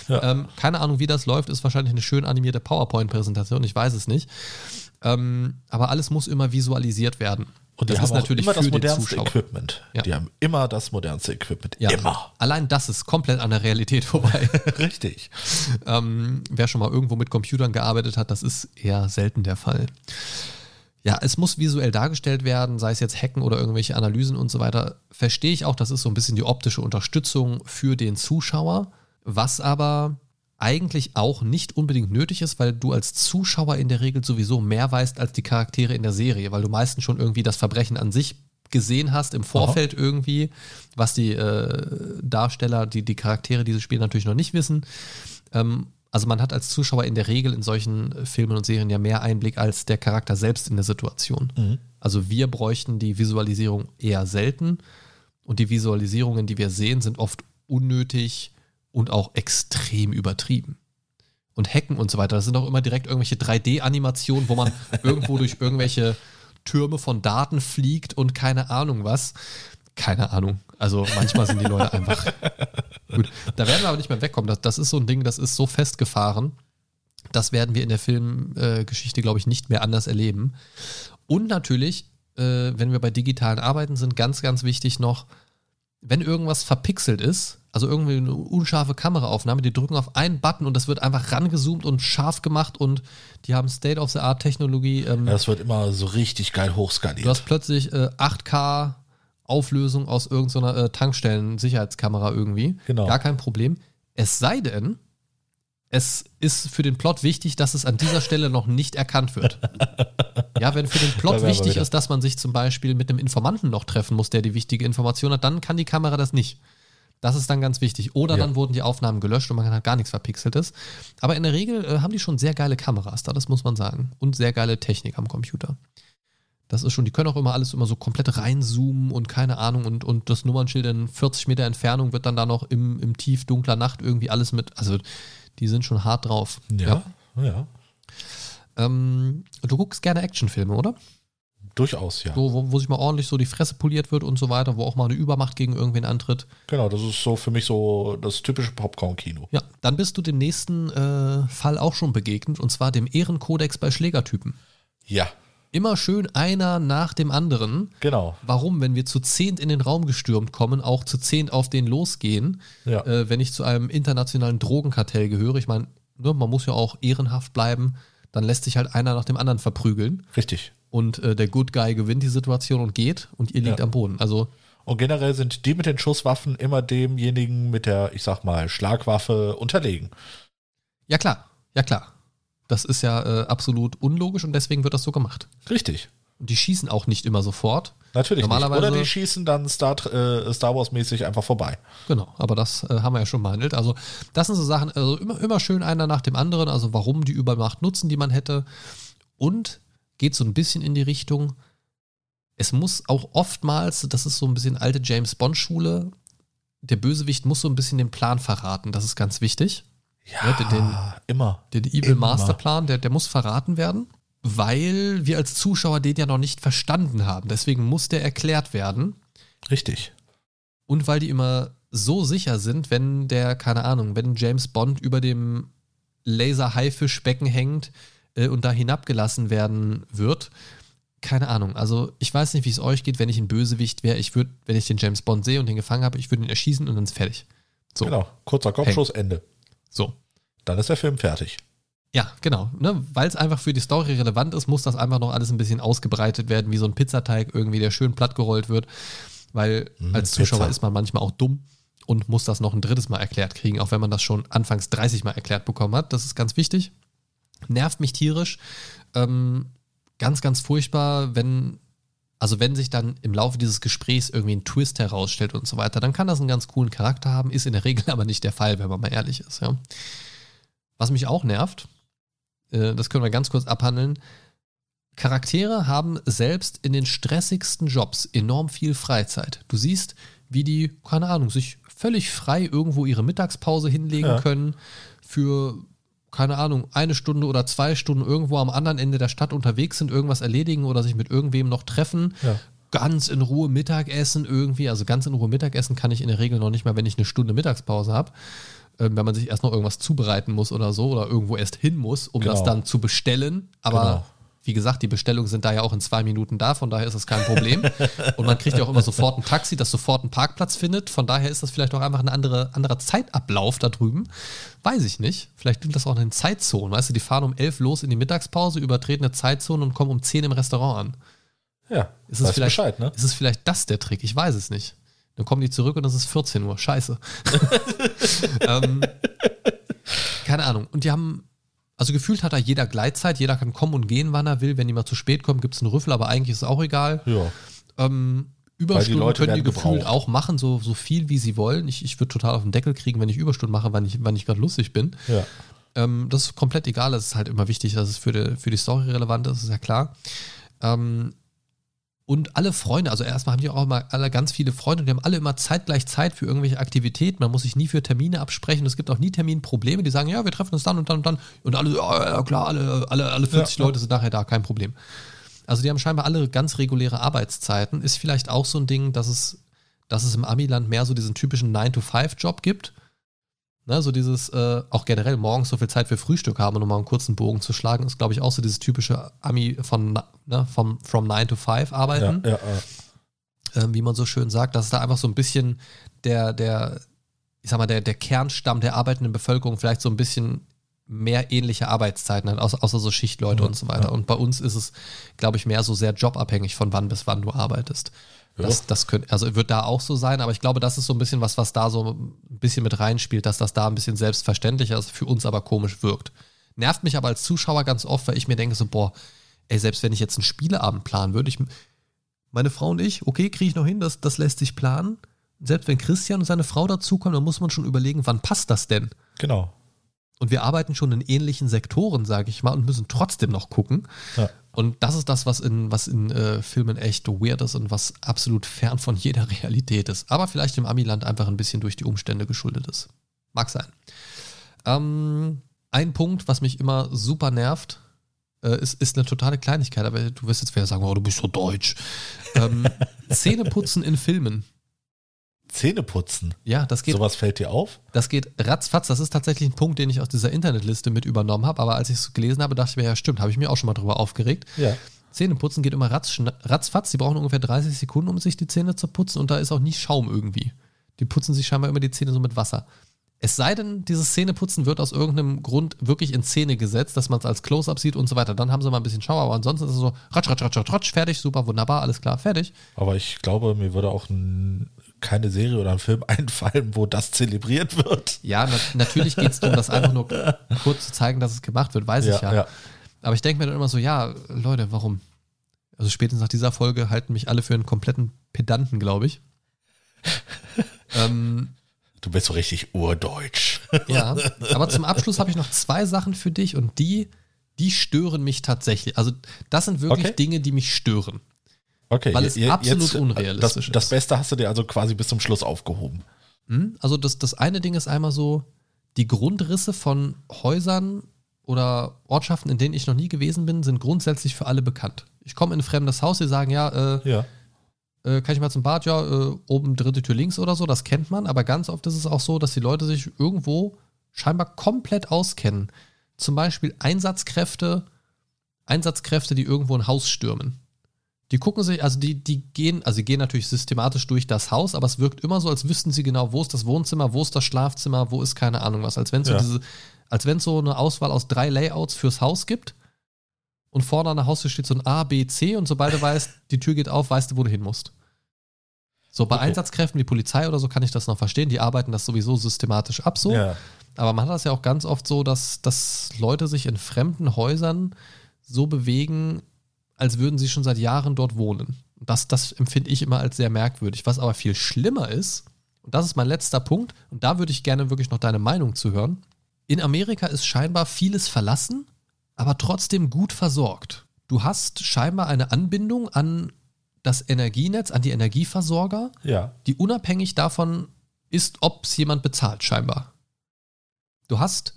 Ja. Ähm, keine Ahnung, wie das läuft. Ist wahrscheinlich eine schön animierte PowerPoint-Präsentation. Ich weiß es nicht. Ähm, aber alles muss immer visualisiert werden. Und die das haben ist natürlich immer für das modernste Zuschauer. Equipment. Ja. Die haben immer das modernste Equipment. Ja, Immer. Allein das ist komplett an der Realität vorbei. Richtig. Ähm, wer schon mal irgendwo mit Computern gearbeitet hat, das ist eher selten der Fall. Ja, es muss visuell dargestellt werden, sei es jetzt Hacken oder irgendwelche Analysen und so weiter. Verstehe ich auch, das ist so ein bisschen die optische Unterstützung für den Zuschauer, was aber eigentlich auch nicht unbedingt nötig ist, weil du als Zuschauer in der Regel sowieso mehr weißt als die Charaktere in der Serie, weil du meistens schon irgendwie das Verbrechen an sich gesehen hast im Vorfeld irgendwie, was die äh, Darsteller, die, die Charaktere dieses Spiel natürlich noch nicht wissen. Ähm, also man hat als Zuschauer in der Regel in solchen äh, Filmen und Serien ja mehr Einblick als der Charakter selbst in der Situation. Also wir bräuchten die Visualisierung eher selten und die Visualisierungen, die wir sehen, sind oft unnötig und auch extrem übertrieben. Und Hacken und so weiter, das sind auch immer direkt irgendwelche 3D-Animationen, wo man irgendwo durch irgendwelche Türme von Daten fliegt und keine Ahnung was. Keine Ahnung. Also manchmal sind die Leute einfach. Gut, da werden wir aber nicht mehr wegkommen. Das, das ist so ein Ding, das ist so festgefahren. Das werden wir in der Filmgeschichte, glaube ich, nicht mehr anders erleben. Und natürlich, äh, wenn wir bei digitalen Arbeiten sind, ganz, ganz wichtig noch, wenn irgendwas verpixelt ist, also irgendwie eine unscharfe Kameraaufnahme, die drücken auf einen Button und das wird einfach rangezoomt und scharf gemacht und die haben State-of-the-Art-Technologie. Ähm, Das wird immer so richtig geil hochskaliert. Du hast plötzlich äh, 8K Auflösung aus irgendeiner äh, Tankstellen-Sicherheitskamera irgendwie. Genau. Gar kein Problem. Es sei denn, es ist für den Plot wichtig, dass es an dieser Stelle noch nicht erkannt wird. Ja, wenn für den Plot wichtig ist, dass man sich zum Beispiel mit einem Informanten noch treffen muss, der die wichtige Information hat, dann kann die Kamera das nicht. Das ist dann ganz wichtig. Oder Ja. dann wurden die Aufnahmen gelöscht und man hat gar nichts Verpixeltes. Aber in der Regel äh, haben die schon sehr geile Kameras da, das muss man sagen. Und sehr geile Technik am Computer. Das ist schon, die können auch immer alles immer so komplett reinzoomen und keine Ahnung und, und das Nummernschild in 40 Meter Entfernung wird dann da noch im, im Tief dunkler Nacht irgendwie alles mit, also die sind schon hart drauf. Ja, ja. Ähm, du guckst gerne Actionfilme, oder? Durchaus, ja. So, wo, wo sich mal ordentlich so die Fresse poliert wird und so weiter, wo auch mal eine Übermacht gegen irgendwen antritt. Genau, das ist so für mich so das typische Popcorn-Kino. Ja, dann bist du dem nächsten äh, Fall auch schon begegnet und zwar dem Ehrenkodex bei Schlägertypen. Ja, Immer schön einer nach dem anderen. genau. Warum, wenn wir zu zehnt in den Raum gestürmt kommen, auch zu zehnt auf den losgehen, Ja. äh, wenn ich zu einem internationalen Drogenkartell gehöre? Ich meine, ne, man muss ja auch ehrenhaft bleiben, dann lässt sich halt einer nach dem anderen verprügeln Richtig. Und äh, der Good Guy gewinnt die Situation und geht und ihr liegt Ja. am Boden. Also Und generell sind die mit den Schusswaffen immer demjenigen mit der, ich sag mal, Schlagwaffe unterlegen. Ja, klar, ja, klar. Das ist ja äh, absolut unlogisch und deswegen wird das so gemacht. Richtig. Und die schießen auch nicht immer sofort. Natürlich Normalerweise- nicht. Oder die schießen dann Star, äh, Star Wars-mäßig einfach vorbei. Genau, aber das äh, haben wir ja schon behandelt. Also, das sind so Sachen, also immer, immer schön einer nach dem anderen, also warum die Übermacht nutzen, die man hätte. Und geht so ein bisschen in die Richtung, es muss auch oftmals, das ist so ein bisschen alte James Bond-Schule, der Bösewicht muss so ein bisschen den Plan verraten. Das ist ganz wichtig. Ja, den- den- immer. Der Evil Immer. Masterplan, der, der muss verraten werden, weil wir als Zuschauer den ja noch nicht verstanden haben. Deswegen muss der erklärt werden. Richtig. Und weil die immer so sicher sind, wenn der, keine Ahnung, wenn James Bond über dem Laser-Haifischbecken hängt äh, und da hinabgelassen werden wird. Keine Ahnung. Also ich weiß nicht, wie es euch geht, wenn ich ein Bösewicht wäre. Ich würde, wenn ich den James Bond sehe und den gefangen habe, ich würde ihn erschießen und dann ist fertig. So. Genau. Kurzer Kopfschuss, Ende. So. Dann ist der Film fertig. Ja, genau. Ne? Weil es einfach für die Story relevant ist, muss das einfach noch alles ein bisschen ausgebreitet werden, wie so ein Pizzateig irgendwie, der schön platt gerollt wird. Weil Mm, als Zuschauer Pizza. ist man manchmal auch dumm und muss das noch ein drittes Mal erklärt kriegen, auch wenn man das schon anfangs 30 Mal erklärt bekommen hat. Das ist ganz wichtig. Nervt mich tierisch. Ähm, ganz, ganz furchtbar, wenn, also wenn sich dann im Laufe dieses Gesprächs irgendwie ein Twist herausstellt und so weiter, dann kann das einen ganz coolen Charakter haben, ist in der Regel aber nicht der Fall, wenn man mal ehrlich ist. Ja. Was mich auch nervt, äh, das können wir ganz kurz abhandeln. Charaktere haben selbst in den stressigsten Jobs enorm viel Freizeit. Du siehst, wie die, keine Ahnung, sich völlig frei irgendwo ihre Mittagspause hinlegen Ja. können für, keine Ahnung, eine Stunde oder zwei Stunden irgendwo am anderen Ende der Stadt unterwegs sind, irgendwas erledigen oder sich mit irgendwem noch treffen. Ja. Ganz in Ruhe Mittagessen irgendwie. Also ganz in Ruhe Mittagessen kann ich in der Regel noch nicht mal, wenn ich eine Stunde Mittagspause habe. Ähm, wenn man sich erst noch irgendwas zubereiten muss oder so oder irgendwo erst hin muss, um das Genau. dann zu bestellen. Aber Genau. Wie gesagt, die Bestellungen sind da ja auch in zwei Minuten da, von daher ist das kein Problem. Und man kriegt ja auch immer sofort ein Taxi, das sofort einen Parkplatz findet. Von daher ist das vielleicht auch einfach ein andere, anderer Zeitablauf da drüben. Weiß ich nicht. Vielleicht liegt das auch in den Zeitzonen. Weißt du, die fahren um elf los in die Mittagspause, übertreten eine Zeitzone und kommen um zehn im Restaurant an. Ja. Ist es, vielleicht, Bescheid, ne? ist es vielleicht das der Trick? Ich weiß es nicht. Dann kommen die zurück und es ist 14 Uhr. Scheiße. ähm, keine Ahnung. Und die haben, also gefühlt hat da jeder Gleitzeit, jeder kann kommen und gehen, wann er will. Wenn jemand zu spät kommt, gibt es einen Rüffel, aber eigentlich ist es auch egal. Ja. Ähm, Überstunden Leute können die gefühlt gebraucht. auch machen, so, so viel wie sie wollen. Ich, ich würde total auf den Deckel kriegen, wenn ich Überstunden mache, wann ich, wann ich gerade lustig bin. Ja. Ähm, das ist komplett egal. Es ist halt immer wichtig, dass es für die, für die Story relevant ist, ist ja klar. Ähm, und alle Freunde, also erstmal haben die auch immer alle ganz viele Freunde und die haben alle immer zeitgleich Zeit für irgendwelche Aktivitäten. Man muss sich nie für Termine absprechen. Es gibt auch nie Terminprobleme. Die sagen, ja, wir treffen uns dann und dann und dann. Und alle, ja, klar, alle, alle, alle 40 Ja, ja. Leute sind nachher da, kein Problem. Also die haben scheinbar alle ganz reguläre Arbeitszeiten. Ist vielleicht auch so ein Ding, dass es, dass es im Amiland mehr so diesen typischen 9-to-5-Job gibt. Ne, so dieses, äh, auch generell morgens so viel Zeit für Frühstück haben, um nochmal einen kurzen Bogen zu schlagen, ist, glaube ich, auch so dieses typische Ami von, ne, vom, from 9 to 5 Ja, arbeiten, ja, ja. ähm, wie man so schön sagt, dass da einfach so ein bisschen der, der, ich sag mal, der, der Kernstamm der arbeitenden Bevölkerung vielleicht so ein bisschen mehr ähnliche Arbeitszeiten hat, außer, außer so Schichtleute Ja, und so weiter. ja. Und bei uns ist es, glaube ich, mehr so sehr jobabhängig von wann bis wann du arbeitest. Das, das könnte, also wird da auch so sein, aber ich glaube, das ist so ein bisschen was, was da so ein bisschen mit reinspielt, dass das da ein bisschen selbstverständlicher ist, für uns aber komisch wirkt. Nervt mich aber als Zuschauer ganz oft, weil ich mir denke so, boah, ey, selbst wenn ich jetzt einen Spieleabend planen würde, ich, meine Frau und ich, okay, kriege ich noch hin, das, das lässt sich planen. Selbst wenn Christian und seine Frau dazukommen, dann muss man schon überlegen, wann passt das denn? Genau. Und wir arbeiten schon in ähnlichen Sektoren, sage ich mal, und müssen trotzdem noch gucken. Ja. Und das ist das, was in, was in äh, Filmen echt weird ist und was absolut fern von jeder Realität ist. Aber vielleicht im Amiland einfach ein bisschen durch die Umstände geschuldet ist. Mag sein. Ähm, ein Punkt, was mich immer super nervt, äh, ist, ist eine totale Kleinigkeit, aber du wirst jetzt wieder sagen, oh, du bist so deutsch. Ähm, Zähneputzen in Filmen. Zähne putzen. Ja, das geht, Sowas fällt dir auf? das geht ratzfatz. Das ist tatsächlich ein Punkt, den ich aus dieser Internetliste mit übernommen habe. Aber als ich es gelesen habe, dachte ich mir, ja, stimmt, habe ich mir auch schon mal drüber aufgeregt. Ja. Zähneputzen geht immer ratz, ratzfatz. Die brauchen ungefähr 30 Sekunden, um sich die Zähne zu putzen. Und da ist auch nie Schaum irgendwie. Die putzen sich scheinbar immer die Zähne so mit Wasser. Es sei denn, dieses Zähneputzen wird aus irgendeinem Grund wirklich in Szene gesetzt, dass man es als Close-Up sieht und so weiter. Dann haben sie mal ein bisschen Schauer, aber ansonsten ist es so, ratsch, ratsch, ratsch, ratsch, fertig, super, wunderbar, alles klar, fertig. Aber ich glaube, mir würde auch keine Serie oder ein Film einfallen, wo das zelebriert wird. Ja, na, natürlich geht es darum, das einfach nur kurz zu zeigen, dass es gemacht wird, weiß ich ja. Aber ich denke mir dann immer so, ja, Leute, warum? Also spätestens nach dieser Folge halten mich alle für einen kompletten Pedanten, glaube ich. ähm, Du bist so richtig urdeutsch. ja, aber zum Abschluss habe ich noch zwei Sachen für dich und die, die stören mich tatsächlich. Also das sind wirklich Okay. Dinge, die mich stören. Okay, Weil es absolut äh, unrealistisch das, Das ist. Beste hast du dir also quasi bis zum Schluss aufgehoben. Hm? Also das, das eine Ding ist einmal so, die Grundrisse von Häusern oder Ortschaften, in denen ich noch nie gewesen bin, sind grundsätzlich für alle bekannt. Ich komme in ein fremdes Haus, die sagen, ja, äh, Ja. äh, kann ich mal zum Bad? Ja, äh, oben dritte Tür links oder so, das kennt man. Aber ganz oft ist es auch so, dass die Leute sich irgendwo scheinbar komplett auskennen. Zum Beispiel Einsatzkräfte, Einsatzkräfte, die irgendwo ein Haus stürmen. Die gucken sich, also die, die gehen, also die gehen natürlich systematisch durch das Haus, aber es wirkt immer so, als wüssten sie genau, wo ist das Wohnzimmer, wo ist das Schlafzimmer, wo ist keine Ahnung was. Als wenn es Ja. so diese, als wenn es so eine Auswahl aus drei Layouts fürs Haus gibt und vorne an der Haustür steht so ein A, B, C und sobald du weißt, die Tür geht auf, weißt du, wo du hin musst. So, bei Okay. Einsatzkräften wie Polizei oder so kann ich das noch verstehen, die arbeiten das sowieso systematisch ab so. Ja. Aber man hat das ja auch ganz oft so, dass, dass Leute sich in fremden Häusern so bewegen, als würden sie schon seit Jahren dort wohnen. Das, das empfinde ich immer als sehr merkwürdig. Was aber viel schlimmer ist, und das ist mein letzter Punkt, und da würde ich gerne wirklich noch deine Meinung zu hören. In Amerika ist scheinbar vieles verlassen, aber trotzdem gut versorgt. Du hast scheinbar eine Anbindung an das Energienetz, an die Energieversorger, Ja. die unabhängig davon ist, ob es jemand bezahlt, scheinbar. Du hast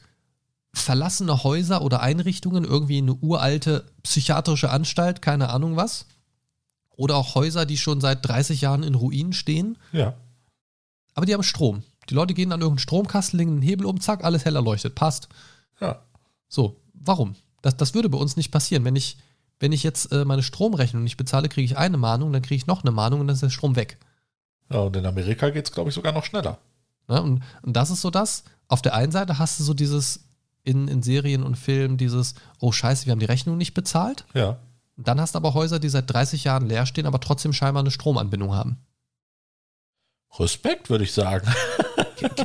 verlassene Häuser oder Einrichtungen, irgendwie eine uralte psychiatrische Anstalt, keine Ahnung was. Oder auch Häuser, die schon seit 30 Jahren in Ruinen stehen, Ja. aber die haben Strom. Die Leute gehen an irgendeinen Stromkasten, legen einen Hebel um, zack, alles hell erleuchtet, passt. Ja. So, warum? Das, das würde bei uns nicht passieren. Wenn ich, wenn ich jetzt äh, meine Stromrechnung nicht bezahle, kriege ich eine Mahnung, dann kriege ich noch eine Mahnung und dann ist der Strom weg. Ja, und in Amerika geht es, glaube ich, sogar noch schneller. Ne? Und, und das ist so das. Auf der einen Seite hast du so dieses in, in Serien und Filmen, dieses, oh scheiße, wir haben die Rechnung nicht bezahlt. Ja. Dann hast du aber Häuser, die seit 30 Jahren leer stehen, aber trotzdem scheinbar eine Stromanbindung haben. Respekt, würde ich sagen.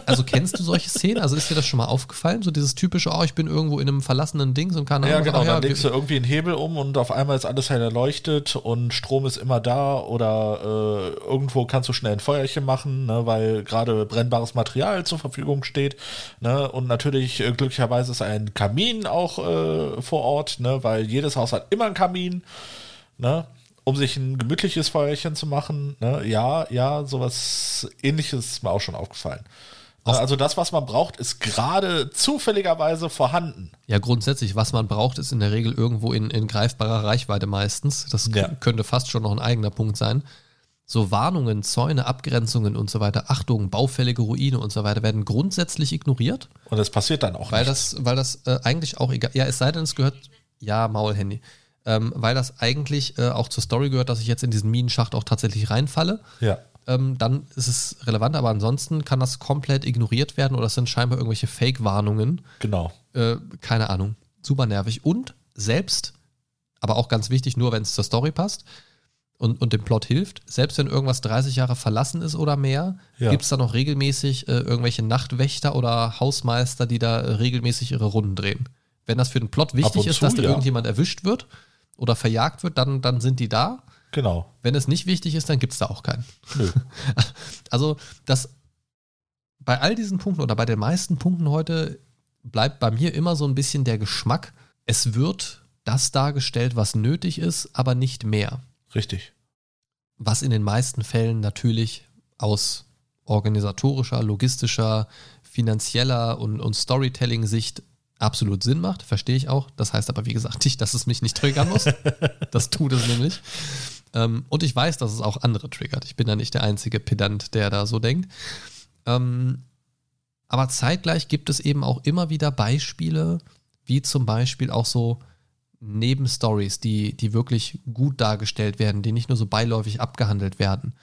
Also kennst du solche Szenen? Also ist dir das schon mal aufgefallen? So dieses typische, oh, ich bin irgendwo in einem verlassenen Dings und keine Ja, genau. ach dann wir- legst du irgendwie einen Hebel um und auf einmal ist alles hell erleuchtet und Strom ist immer da oder äh, irgendwo kannst du schnell ein Feuerchen machen, ne, weil gerade brennbares Material zur Verfügung steht. Ne, und natürlich äh, glücklicherweise ist ein Kamin auch äh, vor Ort, ne, weil jedes Haus hat immer einen Kamin. Ne, um sich ein gemütliches Feuerchen zu machen. Ne? Ja, ja, sowas ähnliches ist mir auch schon aufgefallen. Ne, Also das, was man braucht, ist gerade zufälligerweise vorhanden. Ja, grundsätzlich, was man braucht, ist in der Regel irgendwo in, in greifbarer Reichweite meistens. Das Ja. könnte fast schon noch ein eigener Punkt sein. So Warnungen, Zäune, Abgrenzungen und so weiter, Achtung, baufällige Ruine und so weiter werden grundsätzlich ignoriert, Und es passiert dann auch weil nichts. das, weil das äh, eigentlich auch egal, ja, es sei denn, es gehört, ja, Maulhandy, ähm, weil das eigentlich äh, auch zur Story gehört, dass ich jetzt in diesen Minenschacht auch tatsächlich reinfalle. Ja. ähm, dann ist es relevant, aber ansonsten kann das komplett ignoriert werden oder es sind scheinbar irgendwelche Fake-Warnungen. Genau. Äh, keine Ahnung. Super nervig. Und selbst, aber auch ganz wichtig, nur wenn es zur Story passt und, und dem Plot hilft, selbst wenn irgendwas 30 Jahre verlassen ist oder mehr, Ja. gibt es da noch regelmäßig äh, irgendwelche Nachtwächter oder Hausmeister, die da äh, regelmäßig ihre Runden drehen. Wenn das für den Plot wichtig und ist, zu, dass da ja. irgendjemand erwischt wird oder verjagt wird, dann, dann sind die da. Genau. Wenn es nicht wichtig ist, dann gibt es da auch keinen. Nö. Also, das bei all diesen Punkten oder bei den meisten Punkten heute bleibt bei mir immer so ein bisschen der Geschmack. Es wird das dargestellt, was nötig ist, aber nicht mehr. Richtig. Was in den meisten Fällen natürlich aus organisatorischer, logistischer, finanzieller und, und Storytelling-Sicht absolut Sinn macht, verstehe ich auch. Das heißt aber, wie gesagt, nicht, dass es mich nicht triggern muss. das tut es nämlich. Ähm, und ich weiß, dass es auch andere triggert. Ich bin da nicht der einzige Pedant, der da so denkt. Ähm, aber zeitgleich gibt es eben auch immer wieder Beispiele, wie zum Beispiel auch so Nebenstories, die, die wirklich gut dargestellt werden, die nicht nur so beiläufig abgehandelt werden.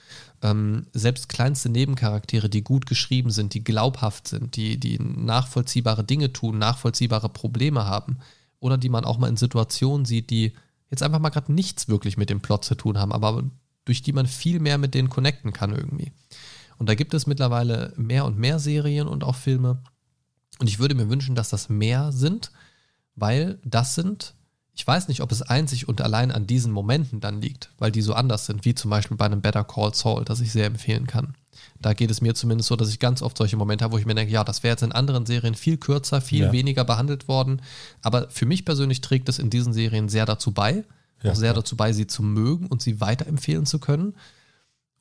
Ähm, selbst kleinste Nebencharaktere, die gut geschrieben sind, die glaubhaft sind, die, die nachvollziehbare Dinge tun, nachvollziehbare Probleme haben oder die man auch mal in Situationen sieht, die jetzt einfach mal gerade nichts wirklich mit dem Plot zu tun haben, aber durch die man viel mehr mit denen connecten kann irgendwie. Und da gibt es mittlerweile mehr und mehr Serien und auch Filme. Und ich würde mir wünschen, dass das mehr sind, weil das sind ich weiß nicht, ob es einzig und allein an diesen Momenten dann liegt, weil die so anders sind, wie zum Beispiel bei einem Better Call Saul, das ich sehr empfehlen kann. Da geht es mir zumindest so, dass ich ganz oft solche Momente habe, wo ich mir denke, ja, das wäre jetzt in anderen Serien viel kürzer, viel ja. weniger behandelt worden. Aber für mich persönlich trägt es in diesen Serien sehr dazu bei, ja, auch sehr ja. dazu bei, sie zu mögen und sie weiterempfehlen zu können.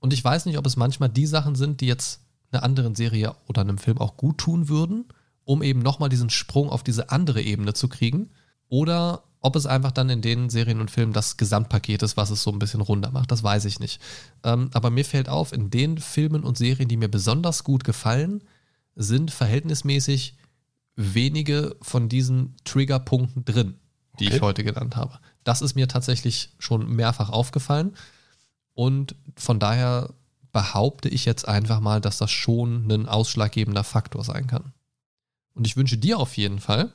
Und ich weiß nicht, ob es manchmal die Sachen sind, die jetzt einer anderen Serie oder einem Film auch gut tun würden, um eben nochmal diesen Sprung auf diese andere Ebene zu kriegen. Oder ob es einfach dann in den Serien und Filmen das Gesamtpaket ist, was es so ein bisschen runder macht, das weiß ich nicht. Ähm, aber mir fällt auf, in den Filmen und Serien, die mir besonders gut gefallen, sind verhältnismäßig wenige von diesen Triggerpunkten drin, die okay. ich heute genannt habe. Das ist mir tatsächlich schon mehrfach aufgefallen. Und von daher behaupte ich jetzt einfach mal, dass das schon ein ausschlaggebender Faktor sein kann. Und ich wünsche dir auf jeden Fall,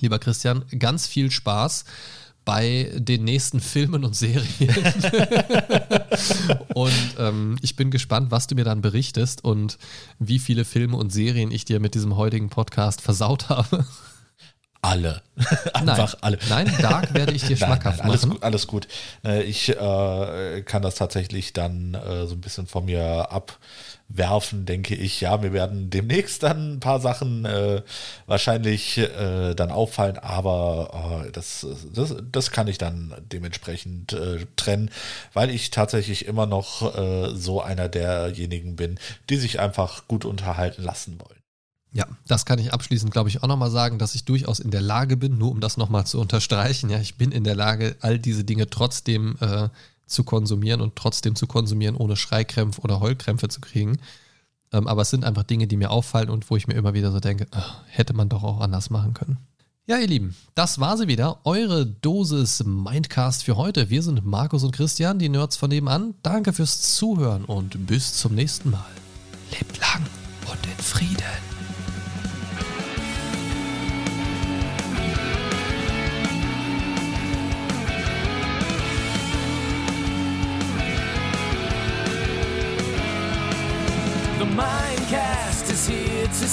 lieber Christian, ganz viel Spaß bei den nächsten Filmen und Serien. und ähm, ich bin gespannt, was du mir dann berichtest und wie viele Filme und Serien ich dir mit diesem heutigen Podcast versaut habe. Alle. Einfach nein, alle. Nein, Dark werde ich dir schmackhaft nein, alles machen. Gut, alles gut. Äh, ich äh, kann das tatsächlich dann äh, so ein bisschen von mir ab werfen, denke ich, ja, mir werden demnächst dann ein paar Sachen äh, wahrscheinlich äh, dann auffallen, aber äh, das, das, das kann ich dann dementsprechend äh, trennen, weil ich tatsächlich immer noch äh, so einer derjenigen bin, die sich einfach gut unterhalten lassen wollen. Ja, das kann ich abschließend, glaube ich, auch nochmal sagen, dass ich durchaus in der Lage bin, nur um das nochmal zu unterstreichen, ja, ich bin in der Lage, all diese Dinge trotzdem äh, zu konsumieren und trotzdem zu konsumieren, ohne Schreikrämpfe oder Heulkrämpfe zu kriegen. Ähm, aber es sind einfach Dinge, die mir auffallen und wo ich mir immer wieder so denke, ach, hätte man doch auch anders machen können. Ja, ihr Lieben, das war sie wieder. Eure Dosis Mindcast für heute. Wir sind Markus und Christian, die Nerds von nebenan. Danke fürs Zuhören und bis zum nächsten Mal. Lebt lang und in Frieden.